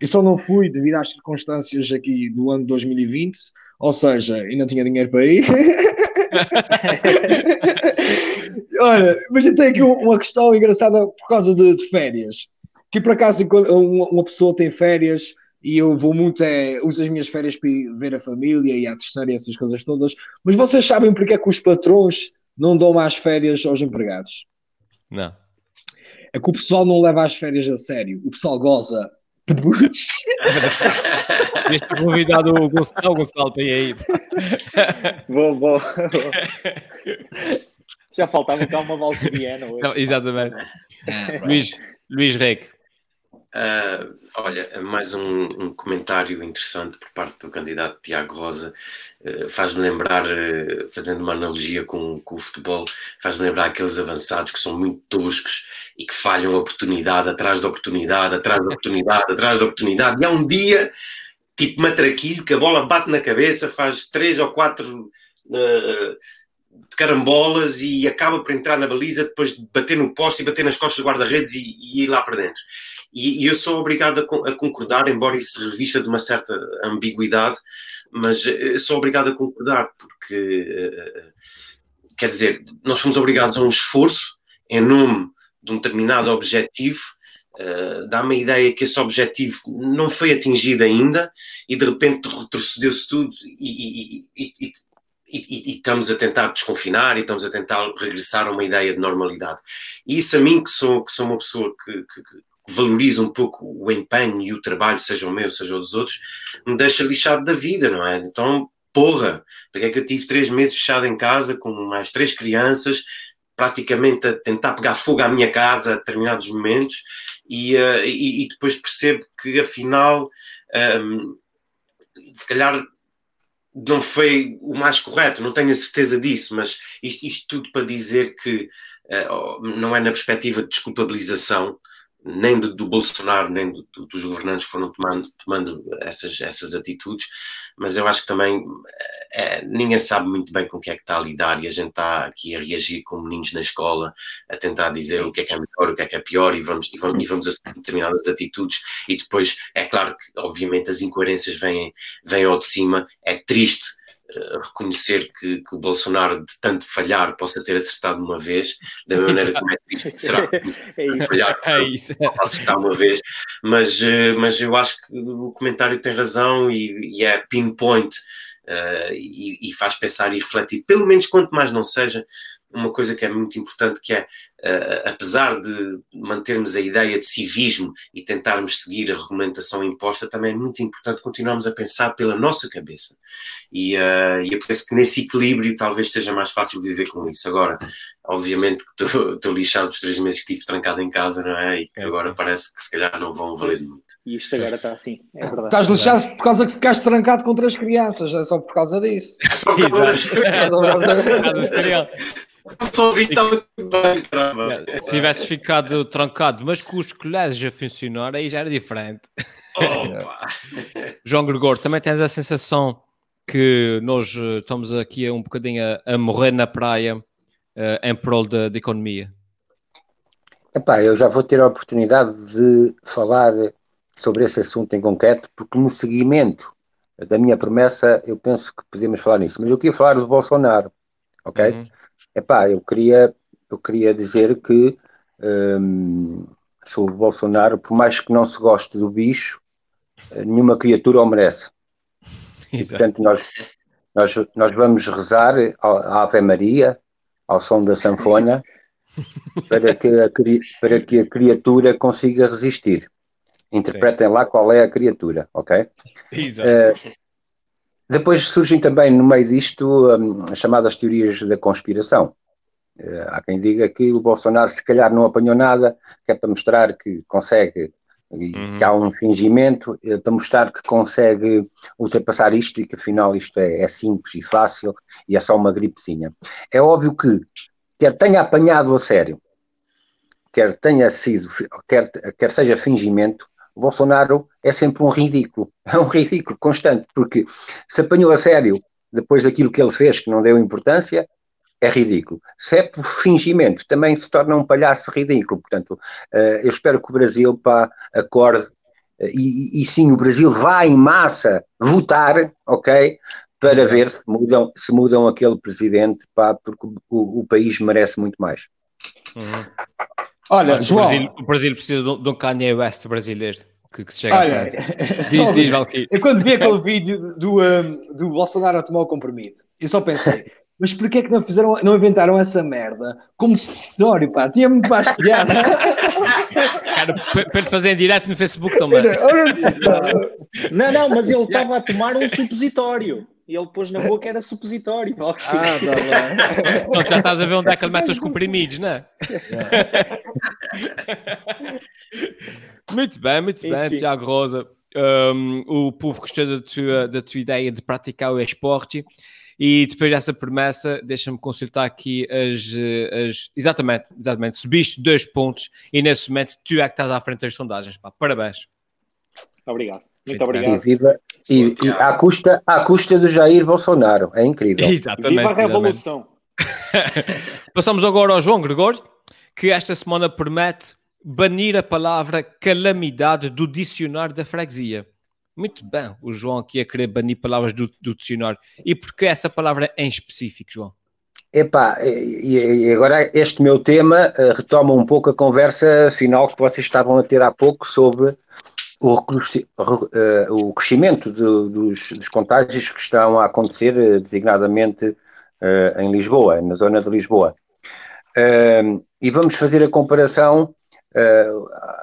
e só não fui devido às circunstâncias aqui do ano 2020, ou seja, ainda tinha dinheiro para ir. Olha, mas eu tenho aqui uma questão engraçada por causa de, de férias. Que por acaso, uma, uma pessoa tem férias e eu vou muito, é, uso as minhas férias para ver a família e a terceira e essas coisas todas. Mas vocês sabem porque é que os patrões não dão mais férias aos empregados? Não. É que o pessoal não leva as férias a sério. O pessoal goza Pedbuches. Este convidado o Gonçalo, Gonçalo tem aí. Vou, vou. Já faltava cá uma valquiriana hoje. exatamente. Luís, Luís Rec. Uh, olha, mais um, um, comentário interessante por parte do candidato Tiago Rosa. Uh, faz-me lembrar, uh, fazendo uma analogia com, com o futebol, faz-me lembrar aqueles avançados que são muito toscos e que falham oportunidade atrás de oportunidade, atrás de oportunidade, atrás de oportunidade. E há um dia, tipo matraquilho, que a bola bate na cabeça, faz três ou quatro carambolas e acaba por entrar na baliza depois de bater no poste e bater nas costas do guarda-redes e, e ir lá para dentro. E, e eu sou obrigado a, a, concordar, embora isso revista de uma certa ambiguidade, mas sou obrigado a concordar, porque, uh, quer dizer, nós fomos obrigados a um esforço em nome de um determinado objetivo, uh, dá-me a ideia que esse objetivo não foi atingido ainda e de repente retrocedeu-se tudo e, e, e, e, estamos a tentar desconfinar e estamos a tentar regressar a uma ideia de normalidade. E isso a mim, que sou, que sou uma pessoa que, que, valoriza um pouco o empenho e o trabalho, seja o meu, seja o dos outros, me deixa lixado da vida, não é? Então, porra, porque é que eu tive três meses fechado em casa com mais três crianças, praticamente a tentar pegar fogo à minha casa a determinados momentos, e, uh, e, e, depois percebo que afinal, um, se calhar não foi o mais correto, não tenho a certeza disso, mas isto, isto tudo para dizer que uh, não é na perspectiva de desculpabilização, nem do, do Bolsonaro, nem do, do, dos governantes que foram tomando, tomando essas, essas atitudes, mas eu acho que também é, ninguém sabe muito bem com o que é que está a lidar e a gente está aqui a reagir como meninos na escola, a tentar dizer o que é que é melhor, o que é que é pior e vamos, e vamos, e vamos assumir determinadas atitudes e depois é claro que obviamente as incoerências vêm, vêm ao de cima, é triste reconhecer que, que, o Bolsonaro, de tanto falhar, possa ter acertado uma vez, da mesma maneira como é triste será é falhar, é isso. acertar uma vez, mas, eh, mas eu acho que o comentário tem razão e, e é pinpoint uh, e, e, faz pensar e refletir, pelo menos quanto mais não seja, uma coisa que é muito importante que é uh, apesar de mantermos a ideia de civismo e tentarmos seguir a regulamentação imposta, também é muito importante continuarmos a pensar pela nossa cabeça. E, uh, e eu penso que nesse equilíbrio talvez seja mais fácil viver com isso. Agora, obviamente que estou lixado dos três meses que estive trancado em casa, não é? E que agora parece que se calhar não vão valer muito. E isto agora está assim, é verdade. Estás lixado por causa que ficaste trancado com três crianças, é só por causa disso. É só por causa das crianças. Sozinho bem, caramba. Se tivesses ficado trancado, mas com os colégios a funcionar, aí já era diferente. Opa. João Gregor, também tens a sensação que nós eh, estamos aqui um bocadinho a, a morrer na praia uh, em prol da, da economia? Epá, eu já vou ter a oportunidade de falar sobre esse assunto em concreto, porque no seguimento da minha promessa eu penso que podemos falar nisso. Mas eu queria falar do Bolsonaro, ok? Uhum. Epá, eu queria, eu queria dizer que hum, sobre o Bolsonaro, por mais que não se goste do bicho, nenhuma criatura o merece. E, portanto, nós, nós, nós vamos rezar a Ave Maria, ao som da sanfona, para que a, para que a criatura consiga resistir. Interpretem Sim. lá qual é a criatura, ok? Exato. Uh, depois surgem também no meio disto um, as chamadas teorias da conspiração. Uh, há quem diga que o Bolsonaro se calhar não apanhou nada, que é para mostrar que consegue, uhum. que há um fingimento, uh, para mostrar que consegue ultrapassar isto e que afinal isto é, é, simples e fácil e é só uma gripezinha. É óbvio que quer tenha apanhado a sério, quer tenha sido, quer, quer seja fingimento, Bolsonaro é sempre um ridículo, é um ridículo constante, porque se apanhou a sério depois daquilo que ele fez, que não deu importância, é ridículo. Se é por fingimento, também se torna um palhaço ridículo. Portanto, eh, eu espero que o Brasil pá, acorde eh, e, e, sim, o Brasil vá em massa votar, ok? Para ver se mudam, se mudam aquele presidente, pá, porque o, o país merece muito mais. Uhum. Olha, João... o, Brasil, o Brasil precisa de um Kanye West brasileiro que, que se chega Olha, à frente. Diz, diz Valkyrie. Eu quando vi aquele vídeo do, um, do Bolsonaro a tomar o compromisso, eu só pensei, mas porquê é que não fizeram, não inventaram essa merda como supositório, pá? Tinha muito mais piada. Cara, para ele fazer em direto no Facebook também. Não, não, mas ele estava a tomar um supositório. E ele pôs na boca era supositório. Ah, tá bem. Então já estás a ver onde é que ele mete os comprimidos, não é? muito bem, muito bem, Tiago Rosa. Um, o povo gostou da tua, da tua ideia de praticar o esporte. E depois dessa promessa, deixa-me consultar aqui as, as. Exatamente, exatamente. Subiste dois pontos e nesse momento tu é que estás à frente das sondagens. Pá. Parabéns. Obrigado. Muito obrigado. E, viva, e, e à, custa, à custa do Jair Bolsonaro. É incrível. Exatamente. Viva a revolução. Passamos agora ao João Gregório, que esta semana promete banir a palavra calamidade do dicionário da freguesia. Muito bem, o João aqui a querer banir palavras do, do dicionário. E porquê essa palavra em específico, João? Epá, e, e agora este meu tema uh, retoma um pouco a conversa final que vocês estavam a ter há pouco sobre o, uh, o crescimento de, dos, dos, contágios que estão a acontecer uh, designadamente em Lisboa, na zona de Lisboa. e vamos fazer a comparação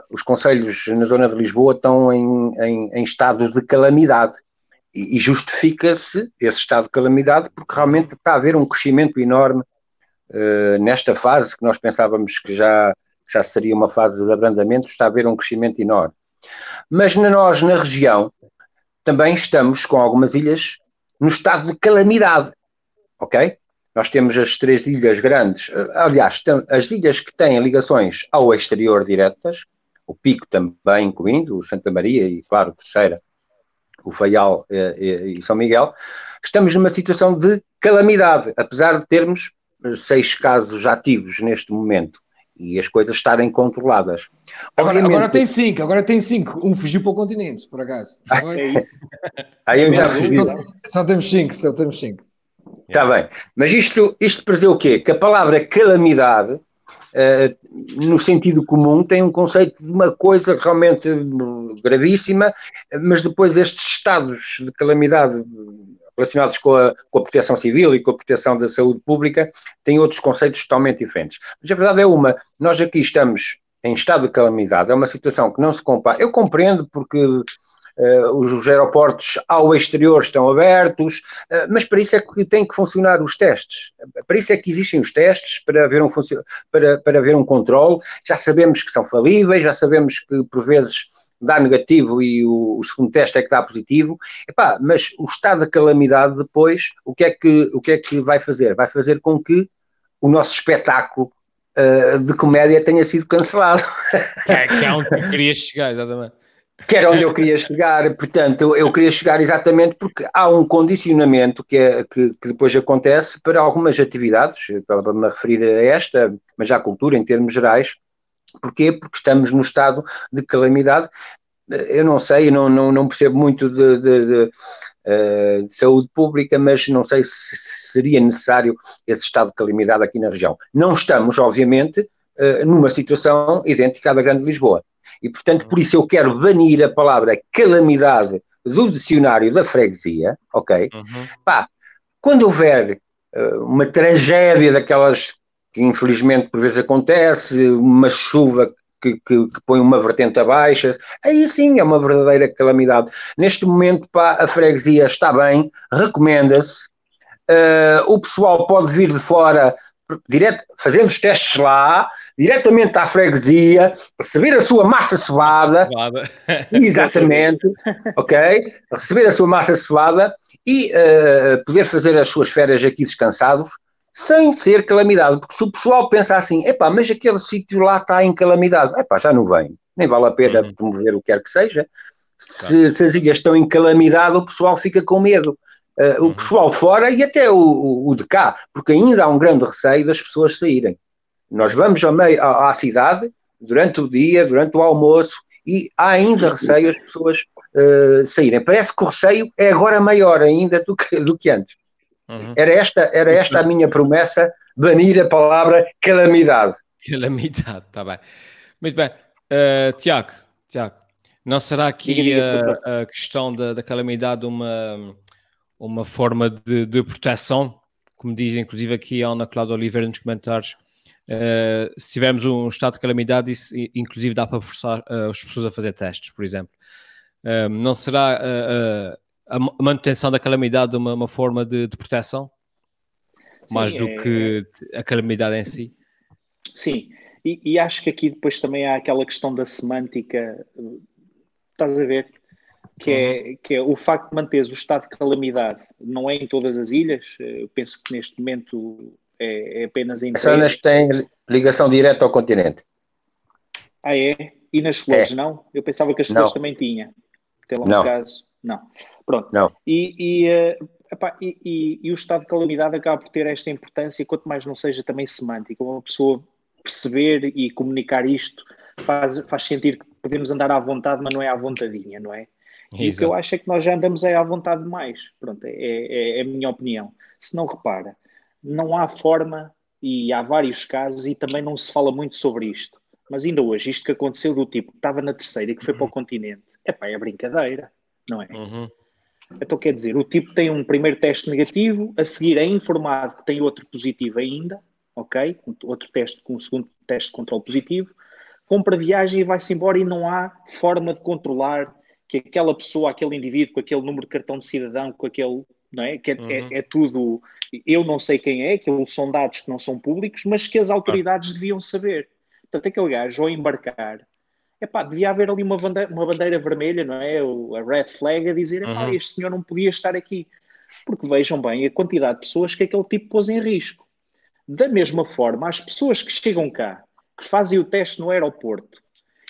os conselhos na zona de Lisboa estão em, em, em estado de calamidade e, e justifica-se esse estado de calamidade porque realmente está a haver um crescimento enorme uh, nesta fase que nós pensávamos que já, já seria uma fase de abrandamento, está a haver um crescimento enorme. Mas nós, na região, também estamos com algumas ilhas no estado de calamidade, ok? Nós temos as três ilhas grandes, eh, aliás, as ilhas que têm ligações ao exterior diretas, o Pico também incluindo, o Santa Maria e, claro, terceira, o Faial e, eh, e, e São Miguel, estamos numa situação de calamidade, apesar de termos eh, seis casos ativos neste momento e as coisas estarem controladas. Agora, agora, tem cinco, agora tem cinco. Um fugiu para o continente, por acaso. É Aí eu já fugi. Só temos cinco, só temos cinco. Está bem. Mas isto, isto para dizer o quê? Que a palavra calamidade, uh, no sentido comum, tem um conceito de uma coisa realmente gravíssima, mas depois estes estados de calamidade relacionados com a, com a proteção civil e com a proteção da saúde pública têm outros conceitos totalmente diferentes. Mas a verdade é uma, nós aqui estamos em estado de calamidade, é uma situação que não se compara. Eu compreendo porque Uh, os aeroportos ao exterior estão abertos, uh, mas para isso é que têm que funcionar os testes. Para isso é que existem os testes, para haver um, para, para haver um controle. Já sabemos que são falíveis, já sabemos que por vezes dá negativo e o, o segundo teste é que dá positivo. Epá, mas o estado de calamidade depois, o que, é que, o que é que vai fazer? Vai fazer com que o nosso espetáculo uh, de comédia tenha sido cancelado. É, que é onde tu querias chegar, exatamente que era onde eu queria chegar, portanto, eu queria chegar exatamente porque há um condicionamento que, é, que, que depois acontece para algumas atividades, para me referir a esta, mas a cultura em termos gerais, porquê? Porque estamos no estado de calamidade, eu não sei, não, não, não percebo muito de, de, de, eh, de, saúde pública, mas não sei se seria necessário esse estado de calamidade aqui na região. Não estamos, obviamente, eh, numa situação idêntica à da Grande Lisboa. E, portanto, por isso eu quero banir a palavra calamidade do dicionário da freguesia, ok? Uhum. Pá, quando houver uh, uma tragédia daquelas que infelizmente por vezes acontece, uma chuva que, que, que, põe uma vertente abaixo, aí sim é uma verdadeira calamidade. Neste momento, pá, a freguesia está bem, recomenda-se, uh, o pessoal pode vir de fora direto, fazendo os testes lá, diretamente à freguesia, receber a sua massa cevada, exatamente, ok? Receber a sua massa cevada e uh, poder fazer as suas férias aqui descansados, sem ser calamidade, porque se o pessoal pensa assim, epá, mas aquele sítio lá está em calamidade, epá, já não vem, nem vale a pena uhum. promover o que quer que seja, se, se, as ilhas estão em calamidade, o pessoal fica com medo uh, o pessoal fora e até o, o, o, de cá, porque ainda há um grande receio das pessoas saírem. Nós vamos ao meio, à, à cidade durante o dia, durante o almoço, e há ainda receio as pessoas uh, saírem. Parece que o receio é agora maior ainda do que, do que antes. Uhum. Era, esta, era esta a minha promessa, banir a palavra calamidade. Calamidade, está bem. Muito bem. Uh, Tiago, Tiago, não será aqui a, a questão da, da calamidade uma, uma forma de, de proteção, como diz inclusive aqui a Ana Cláudia Oliveira nos comentários, Uh, se tivermos um estado de calamidade, isso inclusive dá para forçar uh, as pessoas a fazer testes, por exemplo. Uh, não será a manutenção da calamidade uma, uma forma de, de proteção? Sim, mais do é... que a calamidade em si? Sim, e, e, acho que aqui depois também há aquela questão da semântica, estás a ver? Que, é, uhum. que é o facto de manteres o estado de calamidade, não é em todas as ilhas, eu penso que neste momento é, é apenas em. As zonas têm ligação direta ao continente. Ah, é? E nas flores, é. não? Eu pensava que as flores também tinha. Tem lá um caso. Não. Pronto. Não. E, e, uh, epá, e, e, e, o estado de calamidade acaba por ter esta importância, quanto mais não seja também semântica. Uma pessoa perceber e comunicar isto faz, faz sentir que podemos andar à vontade, mas não é à vontadinha, não é? E Exato. o que eu acho é que nós já andamos é à vontade demais. Pronto, é, é, é a minha opinião. Se não repara, não há forma, e há vários casos, e também não se fala muito sobre isto. Mas ainda hoje, isto que aconteceu do tipo que estava na terceira e que foi para o continente, é pá, é brincadeira, não é? Uhum. Então quer dizer, o tipo tem um primeiro teste negativo, a seguir é informado que tem outro positivo ainda, ok? Outro teste com um segundo teste de controle positivo, compra viagem e vai-se embora e não há forma de controlar que aquela pessoa, aquele indivíduo, com aquele número de cartão de cidadão, com aquele, não é? Que é, é uhum. é, é tudo, eu não sei quem é, que são dados que não são públicos, mas que as autoridades deviam saber. Portanto, aquele gajo ao embarcar, epá, devia haver ali uma bandeira, uma bandeira vermelha, não é? O, a red flag a dizer, epá, uhum. este senhor não podia estar aqui. Porque vejam bem a quantidade de pessoas que aquele tipo pôs em risco. Da mesma forma, as pessoas que chegam cá, que fazem o teste no aeroporto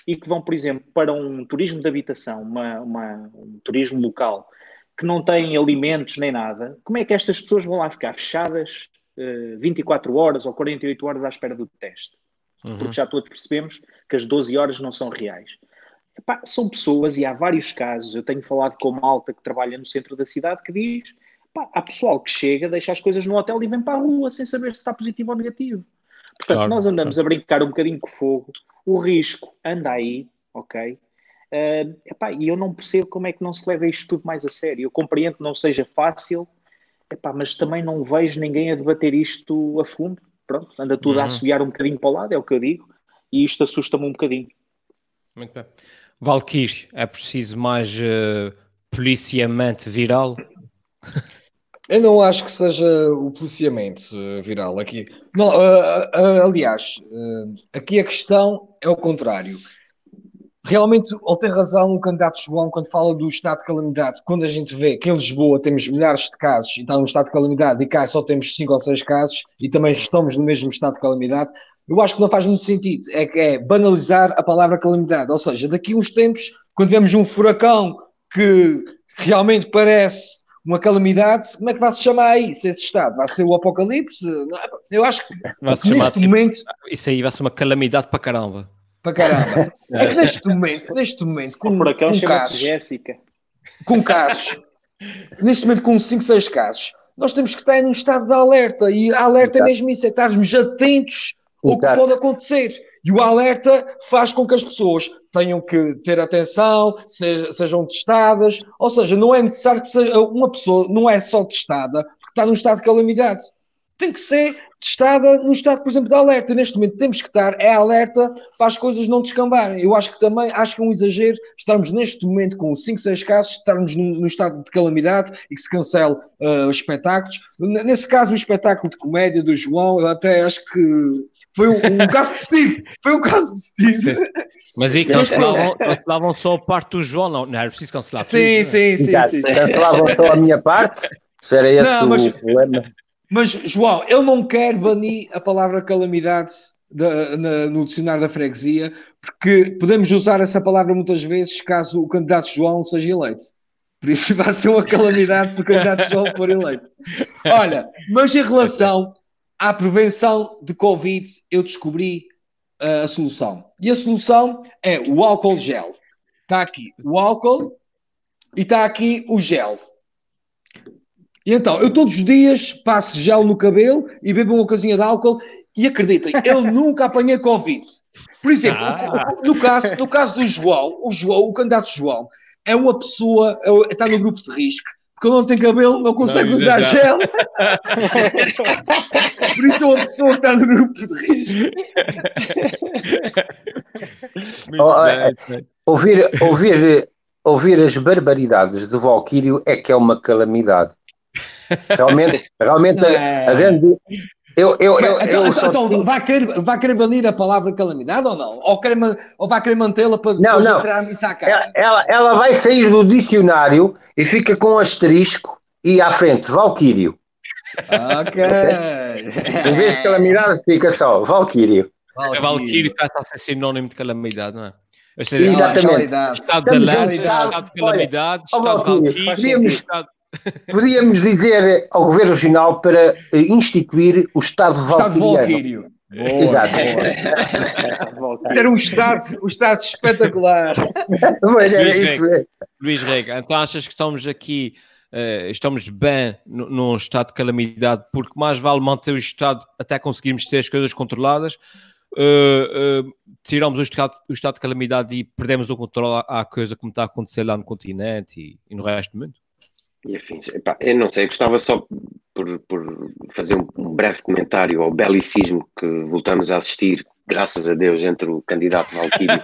e que vão, por exemplo, para um turismo de habitação, uma, uma, um turismo local, que não têm alimentos nem nada, como é que estas pessoas vão lá ficar fechadas uh, 24 horas ou 48 horas à espera do teste? Uhum. Porque já todos percebemos que as 12 horas não são reais. Epá, são pessoas, e há vários casos, eu tenho falado com uma alta que trabalha no centro da cidade, que diz Pá, há pessoal que chega, deixa as coisas no hotel e vem para a rua sem saber se está positivo ou negativo. Portanto, claro, nós andamos claro. a brincar um bocadinho com fogo, o risco anda aí, ok? Uh, epá, e eu não percebo como é que não se leva isto tudo mais a sério. Eu compreendo que não seja fácil, epá, mas também não vejo ninguém a debater isto a fundo. Pronto, anda tudo uhum. a assobiar um bocadinho para o lado, é o que eu digo, e isto assusta-me um bocadinho. Muito bem. Valkyrie, é preciso mais uh, policiamento viral? Eu não acho que seja o policiamento uh, viral aqui. Não, uh, uh, aliás, aqui a questão é o contrário. Realmente, ele tem razão o candidato João quando fala do estado de calamidade. Quando a gente vê que em Lisboa temos milhares de casos e está num estado de calamidade e cá só temos 5 ou 6 casos e também estamos no mesmo estado de calamidade, eu acho que não faz muito sentido. É, é banalizar a palavra calamidade. Ou seja, daqui a uns tempos, quando vemos um furacão que realmente parece uma calamidade, como é que vai se chamar isso, esse estado? Vai ser o apocalipse? Eu acho que neste tipo, momento. Isso aí vai ser uma calamidade para caramba. Para caramba. É que neste momento, neste momento, com, o com casos. Jéssica. Com casos. neste momento, com 5, 6 casos, nós temos que estar num estado de alerta. E alerta é mesmo isso, é estarmos atentos ao que pode acontecer. E o alerta faz com que as pessoas tenham que ter atenção, sejam testadas, ou seja, não é necessário que seja, uma pessoa não é só testada porque está num estado de calamidade. Tem que ser testada no estado, por exemplo, de alerta. Neste momento temos que estar é alerta para as coisas não descambarem. Eu acho que também, acho que é um exagero estarmos neste momento com 5, 6 casos, estarmos no, no, estado de calamidade e que se cancele uh, espetáculos. Nesse caso, o espetáculo de comédia do João, eu até acho que foi um, um caso positivo. Foi um caso positivo. Sim, Mas aí cancelavam, cancelavam só a parte do João, não, não era preciso cancelar sim, tudo. Sim, sim, sim, sim. Cancelavam só a minha parte? Será esse não, mas, o problema? Mas, João, eu não quero banir a palavra calamidade da, na, no dicionário da freguesia, porque podemos usar essa palavra muitas vezes caso o candidato João seja eleito. Por isso vai ser uma calamidade se o candidato João for eleito. Olha, mas em relação à prevenção de Covid, eu descobri uh, a solução. E a solução é o álcool gel. Está aqui o álcool e está aqui o gel. E então, eu todos os dias passo gel no cabelo e bebo uma coisinha de álcool e acreditem, eu nunca apanhei Covid. Por exemplo, ah. no, caso, no caso do João, o João, o candidato João, é uma pessoa, é está no grupo de risco, porque ele não tem cabelo, não consegue não, usar gel. Por isso é uma pessoa que está no grupo de risco. Oh, é, ouvir, ouvir, ouvir as barbaridades do Valquírio é que é uma calamidade. Realmente, realmente a, a, é. grande. Eu, eu, eu, então, eu então, então vai, querer, vai querer banir a palavra calamidade ou não? Ou, quer, ou vai querer mantê-la para depois não, não. entrar a missa ela, ela, ela vai sair do dicionário e fica com um asterisco e à frente, Valquírio. Ok. em vez de calamidade, fica só Valquírio. Valquírio, Valquírio passa a ser sinónimo de calamidade, não é? Ou seja, Exatamente. Estado de alerta, estado de calamidade, estado de Valquírio. Estado... podíamos dizer ao Governo Regional para eh, instituir o Estado Valquírio. Boa, Exato. Boa. Ser um estado, um estado espetacular. Luís, isso, Rega, Luís Rega, então achas que estamos aqui Uh, estamos bem num estado de calamidade, porque mais vale manter o estado até conseguirmos ter as coisas controladas. Uh, uh, tiramos o estado, o estado de calamidade e perdemos o controle à coisa como está a acontecer lá no continente e, e no resto do mundo. E afins. Epá, eu não sei, gostava só por, por fazer um, um breve comentário ao belicismo que voltamos a assistir graças a Deus, entre o candidato Valquírio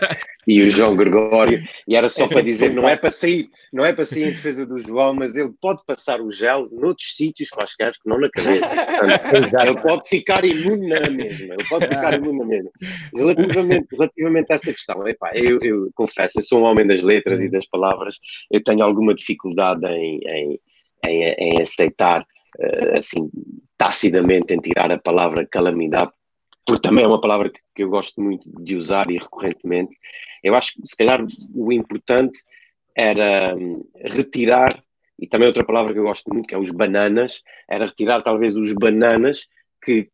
e o João Gregório, e era só para dizer, não é para sair, não é para sair em defesa do João, mas ele pode passar o gel noutros sítios quaisquer que não na cabeça. Portanto, ele pode ficar imune na mesma, ele pode ficar imune na mesma. Relativamente, relativamente a essa questão, epá, eu, eu confesso, eu sou um homem das letras e das palavras, eu tenho alguma dificuldade em, em, em, em aceitar, eh, assim, tacidamente, em tirar a palavra calamidade também é uma palavra que, que eu gosto muito de usar e recorrentemente. Eu acho que, se calhar, o importante era hum, retirar, e também outra palavra que eu gosto muito, que é os bananas, era retirar talvez os bananas que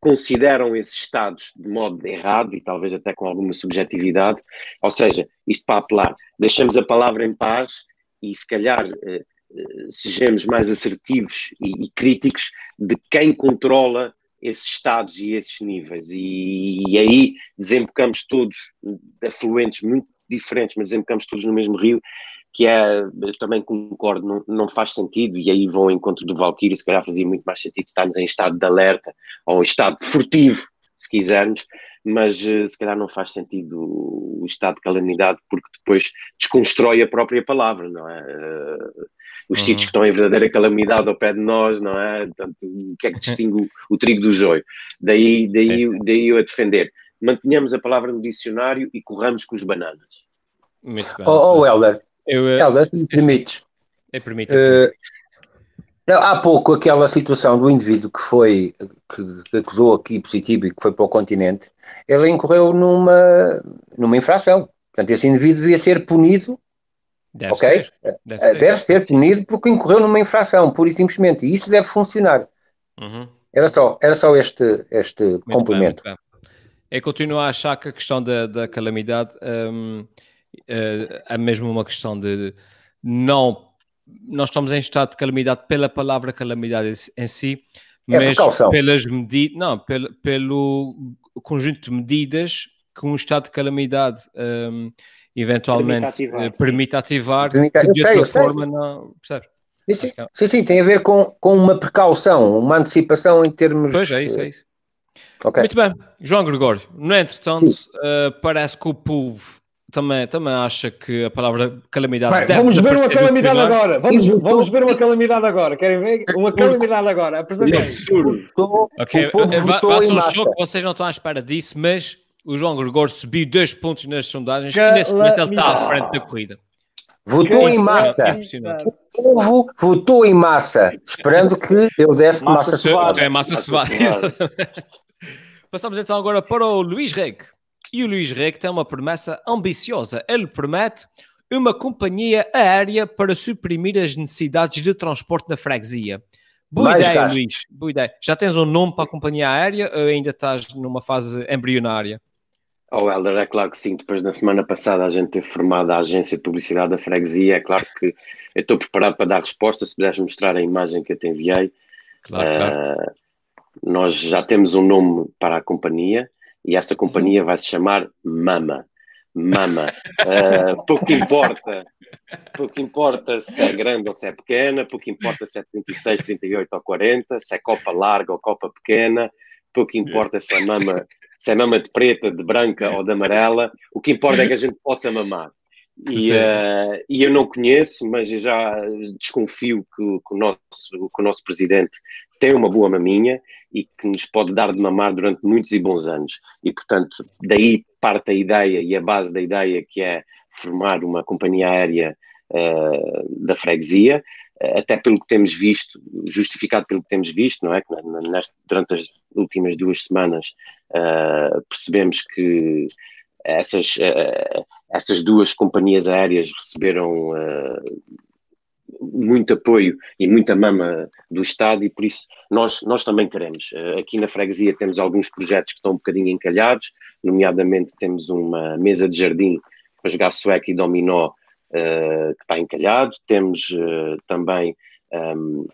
consideram esses estados de modo errado e talvez até com alguma subjetividade, ou seja, isto para apelar, deixamos a palavra em paz e se calhar eh, eh, sejamos mais assertivos e, e críticos de quem controla esses estados e esses níveis. E, e, aí desembocamos todos, afluentes muito diferentes, mas desembocamos todos no mesmo rio, que é, também concordo, não, não faz sentido, e aí vão ao encontro do Valkyrie, se calhar fazia muito mais sentido estarmos em estado de alerta, ou em estado furtivo, se quisermos, mas eh, se calhar não faz sentido o estado de calamidade, porque depois desconstrói a própria palavra, não é? Eh, os uhum. sítios que estão em verdadeira calamidade ao pé de nós, não é? Portanto, o que é que distingue o, trigo do joio? Daí, daí, é daí eu a defender. Mantenhamos a palavra no dicionário e corramos com os bananas. Muito bem. Oh, oh Helder, eu, Helder, se me permites. É permite. Uh, há pouco aquela situação do indivíduo que foi, que, que acusou aqui positivo e que foi para o continente, ele incorreu numa, numa infração. Portanto, esse indivíduo devia ser punido Deve ok? Ser. Deve, eh, deve ser. ser. punido porque incorreu numa infração, pura e simplesmente. E isso deve funcionar. Uhum. Era só, era só este, este muito complemento. Bem, Eu continuo a achar que a questão da, da calamidade um, é, é mesmo uma questão de não. Nós estamos em estado de calamidade pela palavra calamidade em si, é mas pelas medidas, não, pelo, pelo conjunto de medidas que um estado de calamidade um, eventualmente permite ativar, permite ativar que de outra forma não. Percebes? Sim sim. É sim, sim, tem a ver com, com uma precaução, uma antecipação em termos. Pois é, isso, é isso. Okay. Muito bem, João Gregório. No entretanto, uh, parece que o povo também, também acha que a palavra calamidade Vai, deve Vamos ver uma calamidade agora. Vamos, vamos ver uma calamidade agora. Querem ver? Uma calamidade agora. Apresentei. Ok, vai ser um choque, vocês não estão à espera disso, mas o João Gregório subiu dois pontos nas sondagens e nesse momento ele está à frente da corrida. Votou em massa. O povo votou em massa, esperando que eu desse massa, massa suave. É massa suave. Passamos então agora para o Luís Reg. E o Luís Reg tem uma promessa ambiciosa. Ele promete uma companhia aérea para suprimir as necessidades de transporte na freguesia. Boa Mais ideia, gasto. Luís. Boa ideia. Já tens um nome para a companhia aérea ou ainda estás numa fase embrionária? Oh, Helder, é claro que sim. Depois, na semana passada, a gente ter formado a agência de publicidade da freguesia. É claro que eu estou preparado para dar resposta. Se puderes mostrar a imagem que eu te enviei. Claro, uh, claro. Nós já temos um nome para a companhia e essa companhia vai se chamar Mama. mama. Uh, pouco importa, pouco importa se é grande ou se é pequena, pouco importa se é 36, 38 ou 40, se é copa larga ou copa pequena, pouco importa se é mama, se é mama de preta, de branca ou de amarela, o que importa é que a gente possa mamar. E, uh, e eu não conheço, mas eu já desconfio que, que, o nosso, que o nosso presidente tem uma boa maminha e que nos pode dar de mamar durante muitos e bons anos. E, portanto, daí parte a ideia e a base da ideia que é formar uma companhia aérea uh, da freguesia, uh, até pelo que temos visto, justificado pelo que temos visto, não é? Que neste, durante as últimas duas semanas uh, percebemos que essas, essas duas companhias aéreas receberam muito apoio e muita mama do Estado e por isso nós, nós também queremos. Eh, aqui na freguesia temos alguns projetos que estão um bocadinho encalhados, nomeadamente temos uma mesa de jardim para jogar sueco e dominó uh, que está encalhado, temos uh, também um,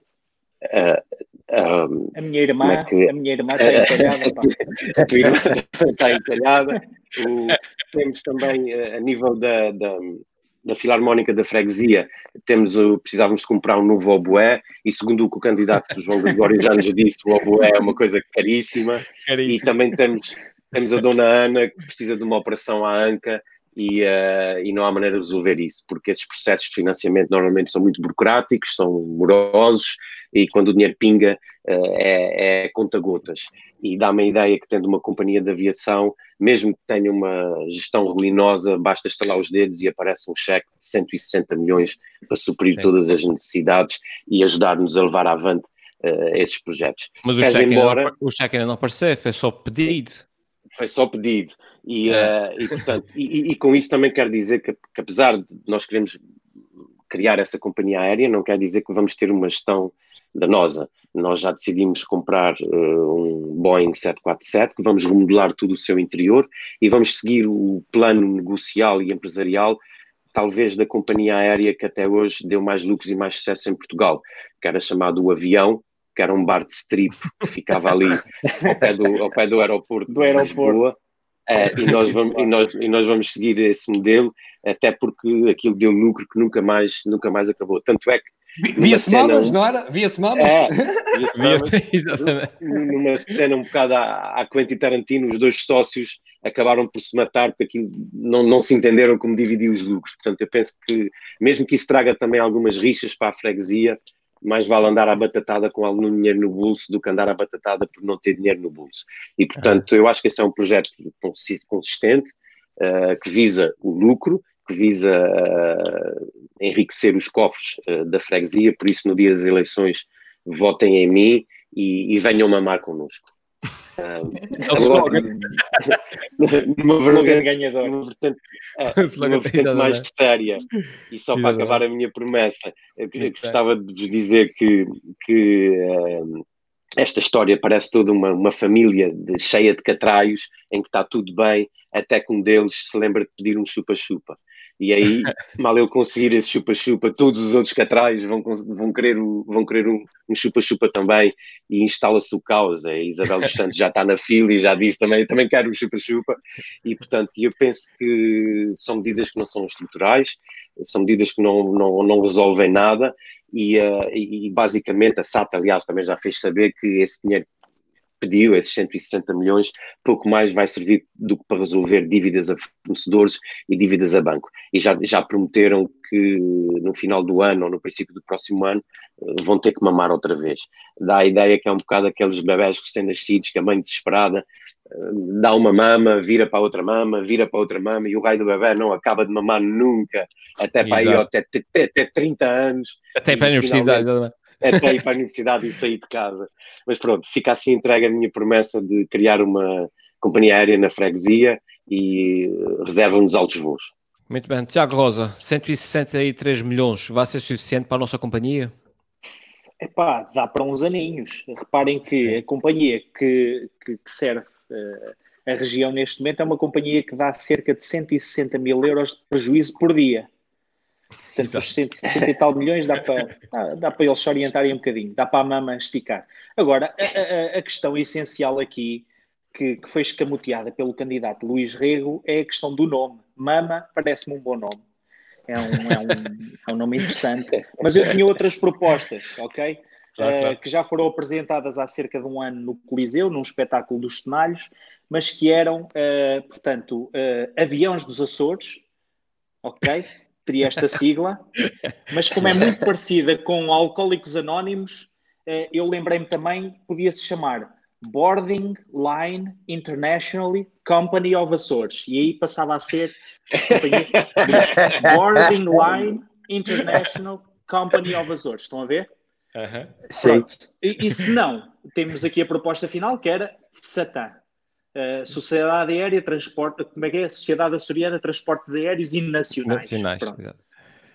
uh, um, a minha irmã, é que, a minha irmã está encalhada. a tua irmã está encalhada. O, temos também a nível da, da na Filarmónica da Freguesia temos, precisávamos comprar um novo oboé e segundo o que o candidato João Gregório já nos disse, o oboé é uma coisa caríssima, caríssima. e também temos, temos a dona Ana que precisa de uma operação à anca e, uh, e não há maneira de resolver isso, porque esses processos de financiamento normalmente são muito burocráticos, são morosos e quando o dinheiro pinga uh, é, é conta-gotas. E dá-me a ideia que tendo uma companhia de aviação, mesmo que tenha uma gestão ruinosa, basta estalar os dedos e aparece um cheque de 160 milhões para suprir Sim. todas as necessidades e ajudar-nos a levar avante uh, esses projetos. Mas o cheque, embora... não, o cheque ainda não apareceu, foi só pedido foi só pedido. E, uh, e portanto, e, e, com isso também quero dizer que, que, apesar de nós queremos criar essa companhia aérea, não quer dizer que vamos ter uma gestão danosa. Nós já decidimos comprar uh, um Boeing 747, que vamos remodelar todo o seu interior e vamos seguir o plano negocial e empresarial talvez da companhia aérea que até hoje deu mais lucros e mais sucesso em Portugal, que era chamado o Avião, que era um bar de strip que ficava ali ao pé do, ao pé do aeroporto do aeroporto. Uh, e, nós vamos, e, nós, e nós vamos seguir esse modelo, até porque aquilo deu lucro que nunca mais, nunca mais acabou. Tanto é que. Via-se cena... mamas, não era? Via-se mamas? É, via-se exatamente. Numa cena um bocado à, à Quentin Tarantino, os dois sócios acabaram por se matar porque aquilo não, não se entenderam como dividir os lucros. Portanto, eu penso que, mesmo que isso traga também algumas rixas para a freguesia, mais vale andar à batatada com algum dinheiro no bolso do que andar à batatada por não ter dinheiro no bolso. E, portanto, eu acho que esse é um projeto consistente, uh, que visa o lucro, que visa uh, enriquecer os cofres uh, da freguesia, por isso, no dia das eleições, votem em mim e, e venham mamar connosco. Agora, numa vertente, ganhador. Numa vertente, é, numa vertente mais séria. E só para acabar a minha promessa eu, eu gostava de vos dizer que, que um, esta história parece toda uma, uma família de, cheia de catraios em que está tudo bem até que um deles se lembra de pedir um chupa-chupa e aí, mal eu conseguir esse chupa-chupa, todos os outros catrais vão, vão querer, vão querer um chupa-chupa um também e instala-se o caos. A Isabel dos Santos já está na fila e já disse também, também quero um chupa-chupa. E, portanto, eu penso que são medidas que não são estruturais, são medidas que não, não, não resolvem nada e, uh, e, basicamente a SAT, aliás, também já fez saber que esse dinheiro pediu, esses 160 milhões, pouco mais vai servir do que para resolver dívidas a fornecedores e dívidas a banco. E já, já prometeram que no final do ano ou no princípio do próximo ano eh, vão ter que mamar outra vez. Dá a ideia que é um bocado aqueles bebés recém-nascidos que a mãe desesperada eh, dá uma mama, vira para outra mama, vira para outra mama e o raio do bebê não acaba de mamar nunca, até para aí até, até, até 30 anos. Até para a universidade. Até ir para a universidade e sair de casa. Mas pronto, fica assim entregue a minha promessa de criar uma companhia aérea na freguesia e reservam-nos altos voos. Muito bem. Tiago Rosa, 163 milhões vai ser suficiente para a nossa companhia? Epá, dá para uns aninhos. Reparem que Sim. a companhia que, que, que serve uh, a região neste momento é uma companhia que dá cerca de 160 mil euros de prejuízo por dia. Portanto, os 160 e tal milhões dá para, dá, dá, para eles se orientarem um bocadinho, dá para a mama esticar. Agora, a, a, a questão essencial aqui que, que, foi escamoteada pelo candidato Luís Rego é a questão do nome. Mama parece-me um bom nome. É um, é, um, é um nome interessante. Mas eu tinha outras propostas, ok? Claro, claro. Uh, que já foram apresentadas há cerca de um ano no Coliseu, num espetáculo dos Tenalhos, mas que eram, uh, portanto, uh, aviões dos Açores, ok? Teria esta sigla, mas como é muito parecida com Alcoólicos Anónimos, eu lembrei-me também, podia-se chamar Boarding Line Internationally Company of Açores. E aí passava a ser Boarding Line International Company of Açores. Estão a ver? Uhum. Sim. E, e, se não, temos aqui a proposta final que era Satã. Uh, Sociedade Aérea Transporte, como é que é? Sociedade Açoriana Transportes Aéreos e Nacionais. Nacionais,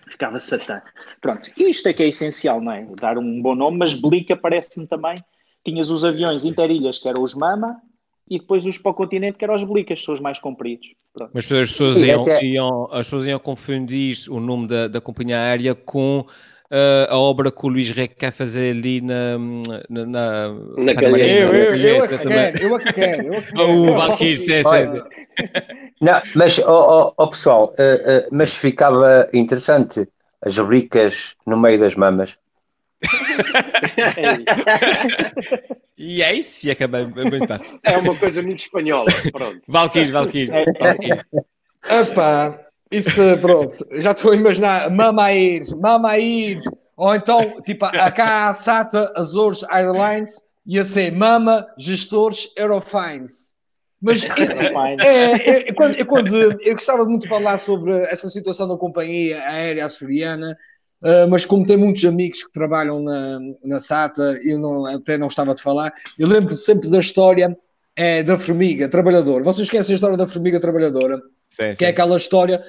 Ficava Satã. Pronto, e isto é que é essencial, não é? Dar um bom nome, mas Blica parece-me também. Tinhas os aviões interilhas, que eram os Mama, e depois os para o continente, que eram os Blicas, são os mais compridos. Pronto. Mas as pessoas, iam, iam, as pessoas iam confundir o nome da, da companhia aérea com uh, a obra que o Luís Rec quer fazer ali na. Na, na, na calheta. Eu, eu, eu, eu, quero, eu que quero. O Valkyrie, sim, sim. Não, mas, oh, oh, oh pessoal, uh, uh, mas ficava interessante as ricas no meio das mamas. e é isso, e acabei É uma coisa muito espanhola. Pronto. Valkyrie, Valkyrie. Valkyrie. Epá, isso, pronto, já estou a imaginar Mama a ir, Mama a ir. Ou então, tipo, a SATA, Azores Airlines, ia ser Mama Gestores Eurofines. Mas é, é, é, quando, é, quando, eu gostava muito de falar sobre essa situação da companhia aérea açoriana, uh, mas como tenho muitos amigos que trabalham na, na SATA, eu não, até não estava a falar, eu lembro sempre da história é, da formiga trabalhadora. Vocês conhecem a história da formiga trabalhadora? Sim, que sim. é aquela história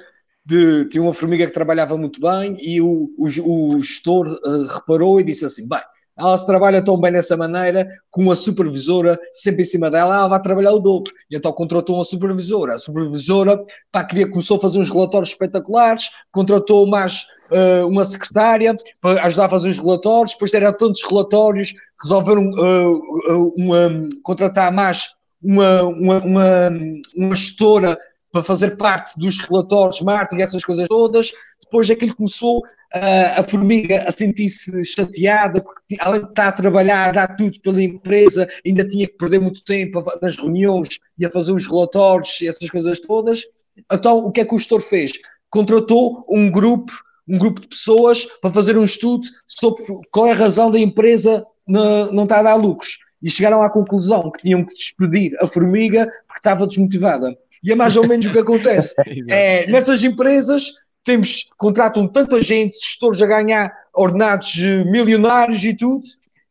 de tinha uma formiga que trabalhava muito bem e o, o, o gestor uh, reparou e disse assim: bem, ela se trabalha tão bem dessa maneira, com uma supervisora sempre em cima dela, ela vai trabalhar o dobro. E então contratou uma supervisora. A supervisora pá, queria, começou a fazer uns relatórios espetaculares, contratou mais uh, uma secretária para ajudar a fazer os relatórios, depois eram tantos relatórios, resolveram uh, contratar mais uma, uma, uma, uma gestora para fazer parte dos relatórios marketing, essas coisas todas. Depois é que ele começou uh, a formiga a sentir-se chateada, porque além de estar a trabalhar, a dar tudo pela empresa, ainda tinha que perder muito tempo nas reuniões e a fazer os relatórios e essas coisas todas. Então, o que é que o gestor fez? Contratou um grupo, um grupo de pessoas para fazer um estudo sobre qual é a razão da empresa não estar a dar lucros. E chegaram à conclusão que tinham que despedir a formiga porque estava desmotivada. E é mais ou menos o que acontece. é, nessas empresas temos, contratam tanta gente, gestores a ganhar ordenados eh, milionários e tudo,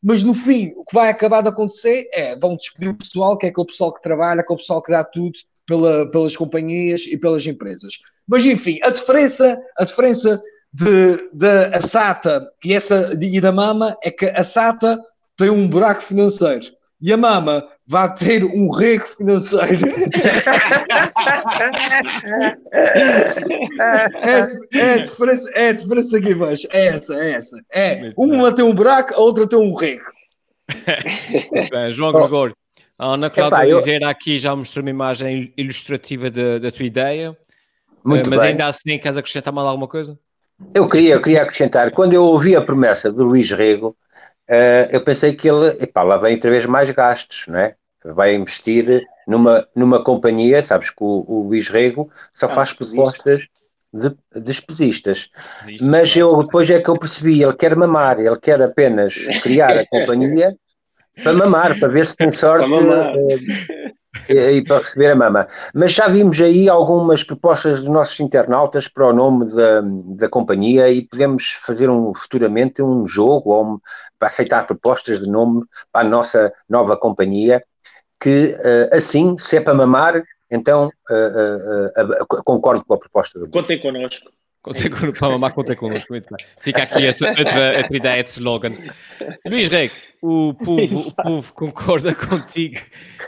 mas no fim o que vai acabar de acontecer é vão despedir o pessoal, que é aquele pessoal que trabalha, aquele pessoal que dá tudo pela, pelas companhias e pelas empresas. Mas enfim, a diferença, a diferença de, de a SATA e, essa, e da MAMA é que a SATA tem um buraco financeiro e a Mama vai ter um rego financeiro. é, é, a diferença, é a diferença aqui embaixo. É essa, é essa. É, uma tem um buraco, a outra tem um rego. Bem, João Gregório, a Ana Cláudia eu... Oliveira aqui já mostrou uma imagem ilustrativa da, da tua ideia. Muito mas bem. ainda assim, queres acrescentar mais alguma coisa? Eu queria, eu queria acrescentar, quando eu ouvi a promessa do Luís Rego, uh, eu pensei que ele, epá, lá vem outra vez mais gastos, não é? Vai investir numa, numa companhia, sabes que o, o Luís Rego só é faz propostas de, despesistas. Mas eu depois é que eu percebi, ele quer mamar, ele quer apenas criar a companhia para mamar, para ver se tem sorte e, para receber a mama. Mas já vimos aí algumas propostas dos nossos internautas para o nome da, da companhia e podemos fazer um, futuramente um jogo ou para aceitar propostas de nome para a nossa nova companhia que uh, assim, se é para mamar, então uh, uh, concordo com a proposta do Contem connosco. Contem com, para mamar, contem connosco. Muito bem. Fica aqui a outra, outra ideia de slogan. Luís Rei, o povo, o povo concorda contigo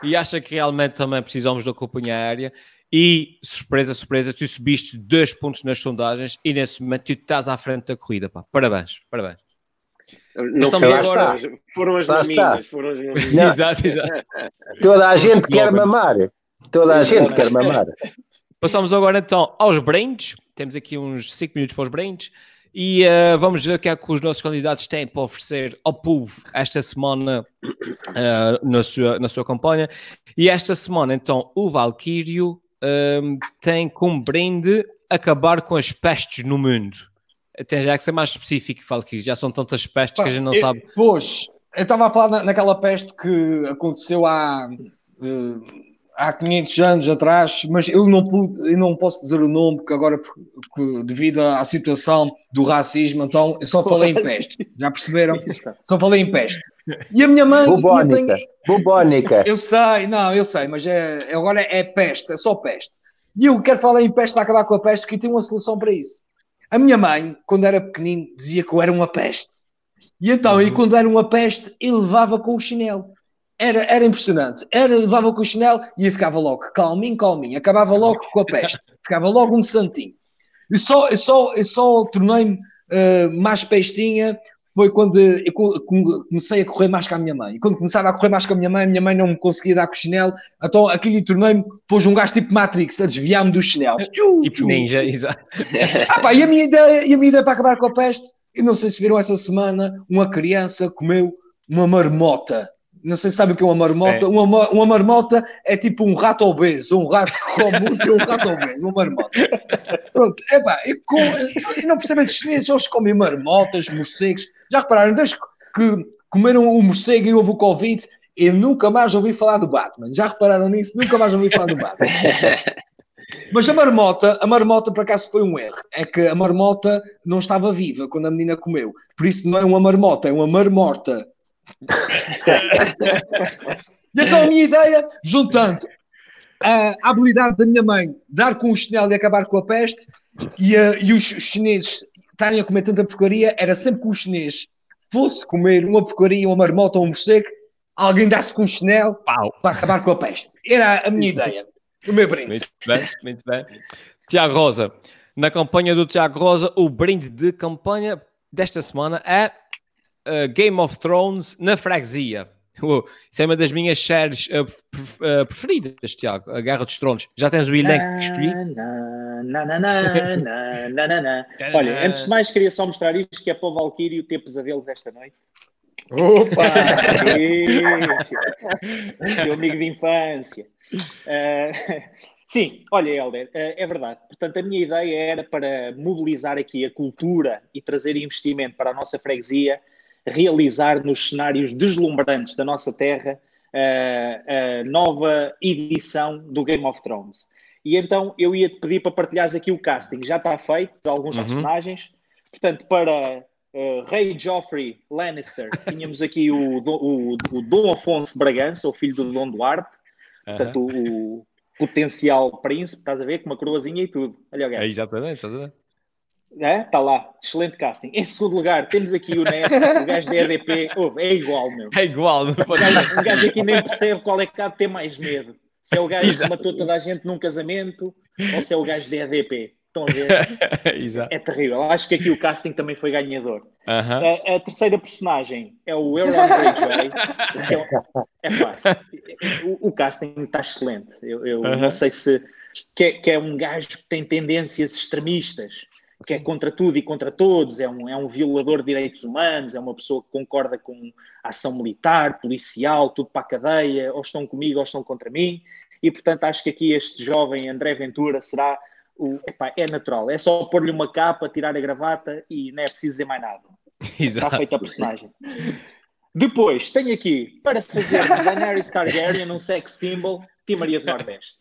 e acha que realmente também precisamos de acompanhar a área. E, surpresa, surpresa, tu subiste dois pontos nas sondagens e nesse momento tu estás à frente da corrida. Pá. Parabéns, parabéns. Não foram agora... as, foram as maminhas, foram as maminhas. exato, exato. Toda a gente quer mamar. Toda a gente quer mamar. Passamos agora então aos brains. Temos aqui uns 5 minutos para os brains. E uh, vamos ver o que é que os nossos candidatos têm para oferecer ao povo esta semana uh, na, sua, na sua campanha. E esta semana, então, o Valkyrio um, tem como brinde acabar com as pestes no mundo. Tem já que ser mais específico, Valkyrie. Já são tantas pestes Pá, que a gente não eu, sabe. Pois, eu estava a falar na, naquela peste que aconteceu há. Uh, há 500 anos atrás, mas eu não, pude, eu não posso dizer o nome, porque agora, porque, devido à situação do racismo, então eu só falei em peste. Já perceberam? Só falei em peste. E a minha mãe. Bubónica. Tenho... Bubónica. Eu sei, não, eu sei, mas é, agora é peste, é só peste. E eu quero falar em peste para acabar com a peste, que tem uma solução para isso. A minha mãe, quando era pequenino, dizia que eu era uma peste. E então, uhum. e quando era uma peste, ele levava com o chinelo. Era, era impressionante. Era, levava com o chinelo e ficava logo calminho, calminho. Acabava logo com a peste. Ficava logo um santinho. E só, eu só, eu só tornei-me uh, mais pestinha foi quando eu comecei a correr mais com a minha mãe. E quando começava a correr mais com a minha mãe, a minha mãe não me conseguia dar com o chinelo, então aquilo tornei-me, pôs um gajo tipo Matrix a desviar-me dos chinelos. Tipo ninja, exato. ah, pá, e, a minha ideia, e a minha ideia para acabar com a peste, eu não sei se viram essa semana, uma criança comeu uma marmota não sei se sabem o que é uma marmota. É. Uma, uma marmota é tipo um rato obeso, um rato que come muito é um rato obeso, uma marmota. Pronto, epá, e com, eu não percebo esses chineses, eles comem marmotas, morcegos. Já repararam, desde que comeram o morcego e houve o Covid, eu nunca mais ouvi falar do Batman. Já repararam nisso? Nunca mais ouvi falar do Batman. Mas a marmota, a marmota por acaso foi um erro. É que a marmota não estava viva quando a menina comeu. Por isso não é uma marmota, é uma marmorta e então a minha ideia, juntando a habilidade da minha mãe dar com o chinelo e acabar com a peste e, uh, e os chineses estarem a comer tanta porcaria, era sempre que o chinês fosse comer uma porcaria, uma marmota ou um morcego, alguém desse com o chinelo Pau. para acabar com a peste. Era a minha ideia. O meu brinde. Muito bem, muito bem. Tiago Rosa, na campanha do Tiago Rosa, o brinde de campanha desta semana é uh, Game of Thrones na freguesia. Isso é uma das minhas séries uh, preferidas, Tiago, a Guerra dos Tronos. Já tens o elenco escolhido? Olha, antes de mais, queria só mostrar isto: que é para o Valkyrie ter pesadelos esta noite. Opa! Meu amigo de infância. Uh, sim, olha, Helder, uh, é verdade. Portanto, a minha ideia era para mobilizar aqui a cultura e trazer investimento para a nossa freguesia realizar nos cenários deslumbrantes da nossa terra a, a nova edição do Game of Thrones. E então eu ia te pedir para partilhares aqui o casting, já está feito, de alguns uhum. personagens. Portanto, para uh, Rei Joffrey Lannister, tínhamos aqui o, o, o, Dom Afonso Bragança, o filho do Dom Duarte, uhum. portanto, o, o potencial príncipe, estás a ver, com uma coroazinha e tudo. Olha o. É exatamente, estás ver? É? Está lá, excelente casting. Em segundo lugar, temos aqui o Neto, o gajo da EDP. Oh, é igual, meu. É igual. Não pode... um, gajo, aqui nem percebe qual é que há de ter mais medo. Se é o gajo que matou toda a gente num casamento ou se é o gajo da EDP. Estão a ver? Exato. É terrível. Acho que aqui o casting também foi ganhador. Uh -huh. a, a, terceira personagem é o Euron Greyjoy. É, é, pá, o, o, casting está excelente. Eu, eu uh -huh. não sei se. Que é, que é um gajo que tem tendências extremistas que é contra tudo e contra todos, é um, é um violador de direitos humanos, é uma pessoa que concorda com ação militar, policial, tudo para a cadeia, ou estão comigo ou estão contra mim, e portanto acho que aqui este jovem André Ventura será o. Epá, é natural, é só pôr-lhe uma capa, tirar a gravata e não é preciso dizer mais nada. Exato. Está feita a personagem. Depois, tenho aqui, para fazer Daenerys Targaryen um sex symbol, Tia Maria do Nordeste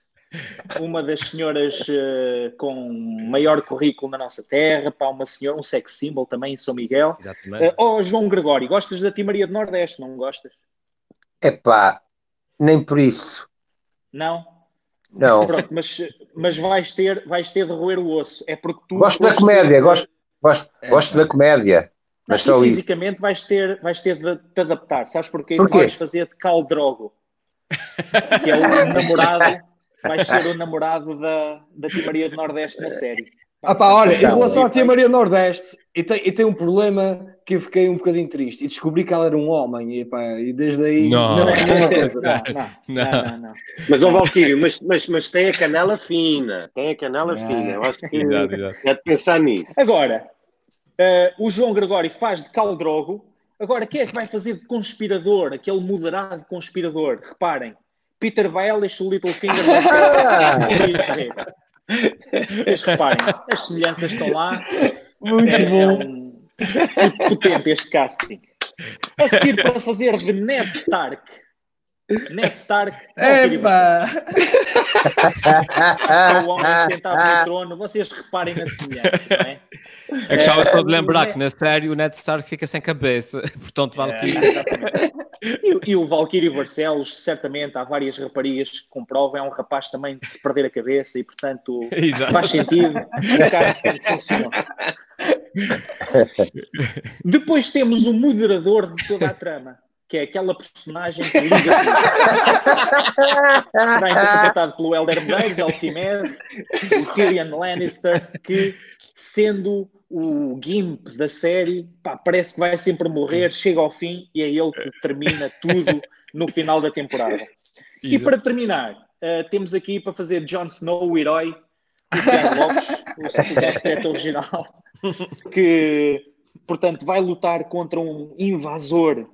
uma das senhoras uh, com maior currículo na nossa terra, para uma senhora, um sex symbol também em São Miguel. Exatamente. Uh, oh, João Gregório, gostas da Tia Maria do Nordeste, não gostas? É pá, nem por isso. Não? Não. Pronto, mas, mas vais, ter, vais ter de roer o osso. É porque tu. Gosto da comédia, de... gosto, gosto, é. gosto da comédia. Mas só fisicamente isso. vais ter, vais ter de te adaptar. Sabes porquê? porquê? Vais fazer de Caldrogo, que é o namorado vais ser o namorado da, da Tia Maria do Nordeste na série. Ah pá, olha, em relação à Tia Maria do Nordeste, e tem, e tem um problema que eu fiquei um bocadinho triste e descobri que ela era um homem e, pá, e desde aí não, não é. Não, não, não, não, Mas o Valkyrie, mas, mas, mas tem a canela fina, tem a canela fina. Eu acho que é de pensar nisso. Agora, uh, o João Gregório faz de Caldrogo. Agora, quem é que vai fazer de conspirador, aquele moderado conspirador? Reparem, Peter Baelish, o Littlefinger vai ser Vocês reparem, as semelhanças estão lá. Muito é, bom. É um, potente este casting. A seguir para fazer de Ned Stark. Ned Stark. Epa! Está o homem sentado no trono. Vocês reparem na semelhança, não é? É que já é, de lembrar é, que na série o Ned Stark fica sem cabeça, portanto Valkyrie. É, e, e, o Valkyrie Barcelos, certamente, há várias raparigas que comprovam, é um rapaz também de se perder a cabeça e, portanto, Exato. faz sentido. O cara assim funciona. Depois temos o moderador de toda a trama, que é aquela personagem que liga. Será interpretado pelo Elder Medeiros, Elcimer, o Tyrion Lannister, que, sendo o Gimp da série, pá, parece que vai sempre morrer, chega ao fim e é ele que termina tudo no final da temporada. E para terminar, uh, temos aqui para fazer Jon Snow, o herói, o Tiago Lopes, o original, que, portanto, vai lutar contra um invasor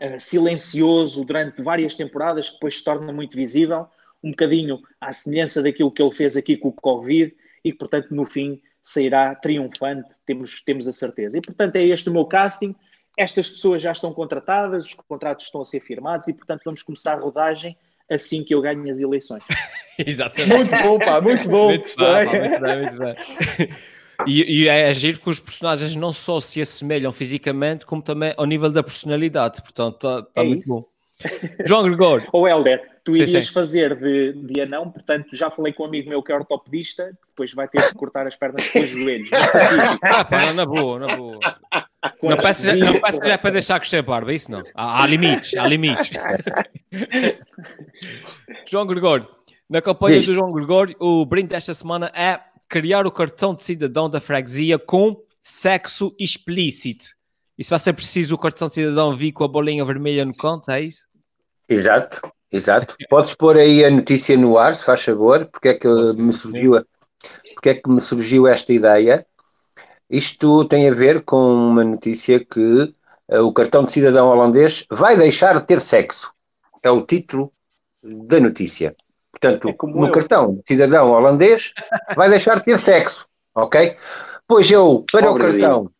uh, silencioso durante várias temporadas, que depois se torna muito visível, um bocadinho à semelhança daquilo que ele fez aqui com o Covid, e que, portanto, no fim sairá triunfante, temos, temos a certeza. E, portanto, é este o meu casting. Estas pessoas já estão contratadas, os contratos estão a ser firmados e, portanto, vamos começar a rodagem assim que eu ganho as eleições. Exatamente. Muito bom, pá, muito bom. Muito, bom, muito bem, muito bem. E, e, é agir que os personagens não só se assemelham fisicamente, como também ao nível da personalidade. Portanto, está tá é muito isso. bom. João Gregório. Ou Helder, tu sim, irias sim. fazer de, de anão, portanto, já falei com um amigo meu que é ortopedista, depois vai ter que cortar as pernas com os joelhos. Ah, pá, na boa, na boa. não peço, já, não peço já para deixar crescer a barba, isso não. Há, há limites, há limites. João Gregório, na campanha do João Gregório, o brinde desta semana é criar o cartão de cidadão da freguesia com sexo explícito. E se vai ser preciso o cartão de cidadão vir com a bolinha vermelha no conto, é isso? Exato, exato. Podes pôr aí a notícia no ar, se faz favor, porque é que me surgiu, porque é que me surgiu esta ideia. Isto tem a ver com uma notícia que uh, o cartão de cidadão holandês vai deixar de ter sexo. É o título da notícia. Portanto, é no eu. cartão cidadão holandês vai deixar de ter sexo, ok? Pois eu, para o cartão,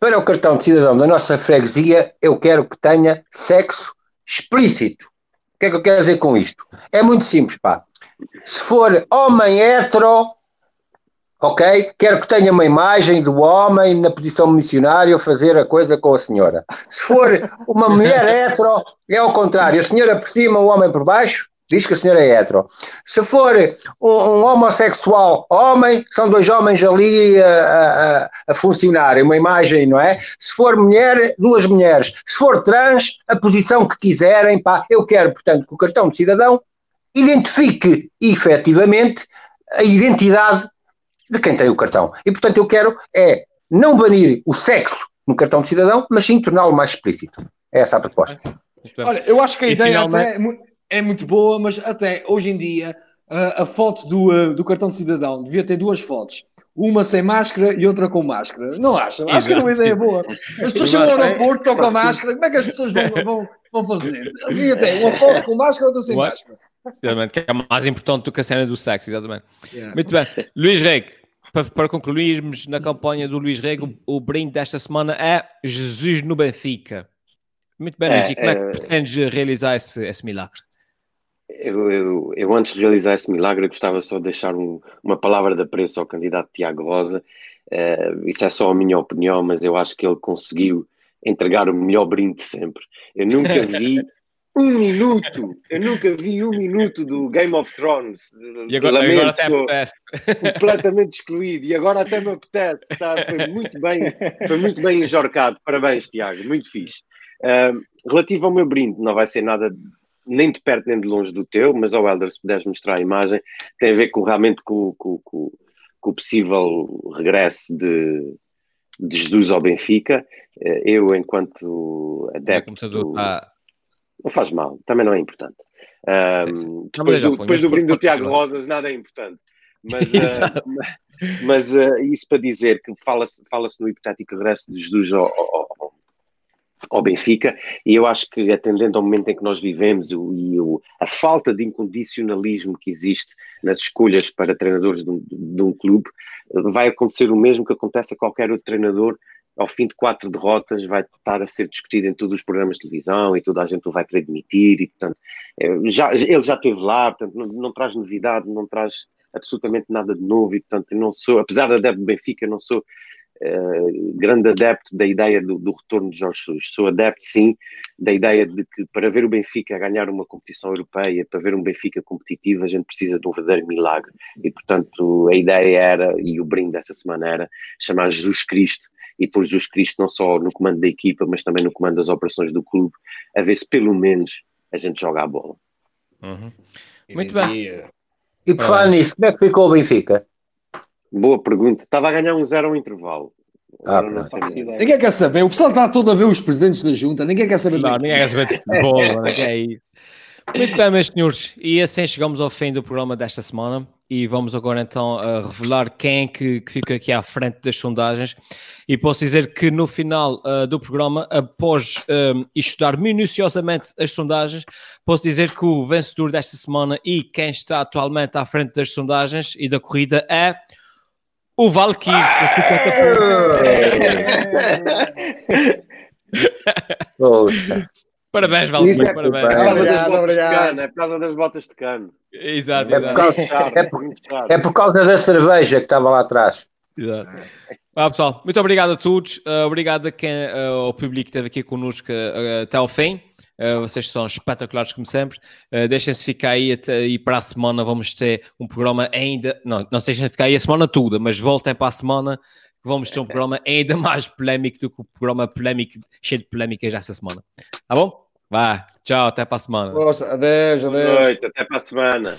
para o cartão de cidadão da nossa freguesia, eu quero que tenha sexo explícito. O que é que eu quero dizer com isto? É muito simples, pá. Se for homem hetero, ok? Quero que tenha uma imagem do homem na posição missionária fazer a coisa com a senhora. Se for uma mulher hetero, é ao contrário. A senhora por cima, o homem por baixo, diz que a senhora é hetero. Se for um, um homossexual homem, são dois homens ali a, a, a, funcionar, uma imagem, não é? Se for mulher, duas mulheres. Se for trans, a posição que quiserem, pá, eu quero, portanto, que o cartão de cidadão identifique efetivamente a identidade de quem tem o cartão. E, portanto, eu quero é não banir o sexo no cartão de cidadão, mas sim torná-lo mais explícito. É essa a proposta. Olha, eu acho que a e ideia finalmente... até é é muito boa, mas até hoje em dia a, a foto do, uh, do cartão de cidadão devia ter duas fotos. Uma sem máscara e outra com máscara. Não acham? Acho que é uma ideia boa. As pessoas chegam ao aeroporto, estão com a máscara. Como é que as pessoas vão, vão, vão fazer? Devia ter uma foto com máscara e outra sem What? máscara. Exatamente, que é mais importante do que a cena do sexo, exatamente. Yeah. Muito bem. Luís Reg, para, para, concluirmos na campanha do Luís Reg, o, o brinde desta semana é Jesus no Benfica. Muito bem, Luís, e como é que é, pretendes realizar esse, esse milagre? Eu, eu, eu, antes de realizar esse milagre, gostava só de deixar um, uma palavra de apreço ao candidato Tiago Rosa. Uh, isso é só a minha opinião, mas eu acho que ele conseguiu entregar o melhor brinde sempre. Eu nunca vi um minuto, eu nunca vi um minuto do Game of Thrones. E agora, Lamento, agora até apetece. Completamente excluído. E agora até me apetece. Tá? Foi muito bem, foi muito bem enjorcado. Parabéns, Tiago, muito fixe. Uh, relativo ao meu brinde, não vai ser nada nem de perto nem de longe do teu, mas ao Helder, se puderes mostrar a imagem, tem a ver com realmente com, com, com, com o possível regresso de, de Jesus ao Benfica. Uh, eu, enquanto adepto. Ah. Não faz mal, também não é importante. Um, depois, do, depois do brinde do Tiago Rosas, nada é importante. Mas, uh, mas uh, isso para dizer que fala-se fala no hipotético regresso de Jesus ao, ao, ao, Benfica, e eu acho que atendendo ao momento em que nós vivemos o, e o, a falta de incondicionalismo que existe nas escolhas para treinadores de um, de um clube, vai acontecer o mesmo que acontece a qualquer outro treinador. Ao fim de quatro derrotas vai estar a ser discutido em todos os programas de televisão e toda a gente o vai querer admitir e portanto é, já, ele já esteve lá, portanto não, não, traz novidade, não traz absolutamente nada de novo e portanto não sou, apesar da do Benfica, não sou uh, grande adepto da ideia do, do, retorno de Jorge Jesus, sou adepto sim da ideia de que para ver o Benfica ganhar uma competição europeia, para ver um Benfica competitivo a gente precisa de um verdadeiro milagre e portanto a ideia era, e o brinde dessa semana era chamar Jesus Cristo e por Jesus Cristo não só no comando da equipa, mas também no comando das operações do clube, a ver se pelo menos a gente joga a bola. Uhum. Muito bem. E por falar nisso, como é que ficou o Benfica? Boa pergunta. Estava a ganhar um zero ao intervalo. Ah, não ninguém quer saber. O pessoal está todo a ver os presidentes da junta. Ninguém quer saber. Não, ninguém quer saber de futebol. é isso. Muito bem, meus senhores. E assim chegamos ao fim do programa desta semana e vamos agora então revelar quem é que, que, fica aqui à frente das sondagens. E posso dizer que no final uh, do programa, após um, estudar minuciosamente as sondagens, posso dizer que o vencedor desta semana e quem está atualmente à frente das sondagens e da corrida é o Valkyrie. Poxa. Parabéns, Valdir. É parabéns. É por, causa obrigado. é por causa das botas de cano. Exato, é Por causa, é, por, é por causa da cerveja que estava lá atrás. Exato. Ah, pessoal, muito obrigado a todos. Uh, obrigado a quem, uh, ao público que esteve aqui connosco uh, até ao fim. Vocês são espetaculares como sempre. deixem-se ficar aí até, e para a semana vamos ter um programa ainda. Não, não se deixem ficar aí a semana toda, mas voltem para a semana que vamos ter um programa ainda mais polémico do que o programa polémico, cheio de polémicas esta semana. Tá bom? Vá, tchau, até para a semana. Nossa, adeus, adeus. Boa noite, até para a semana.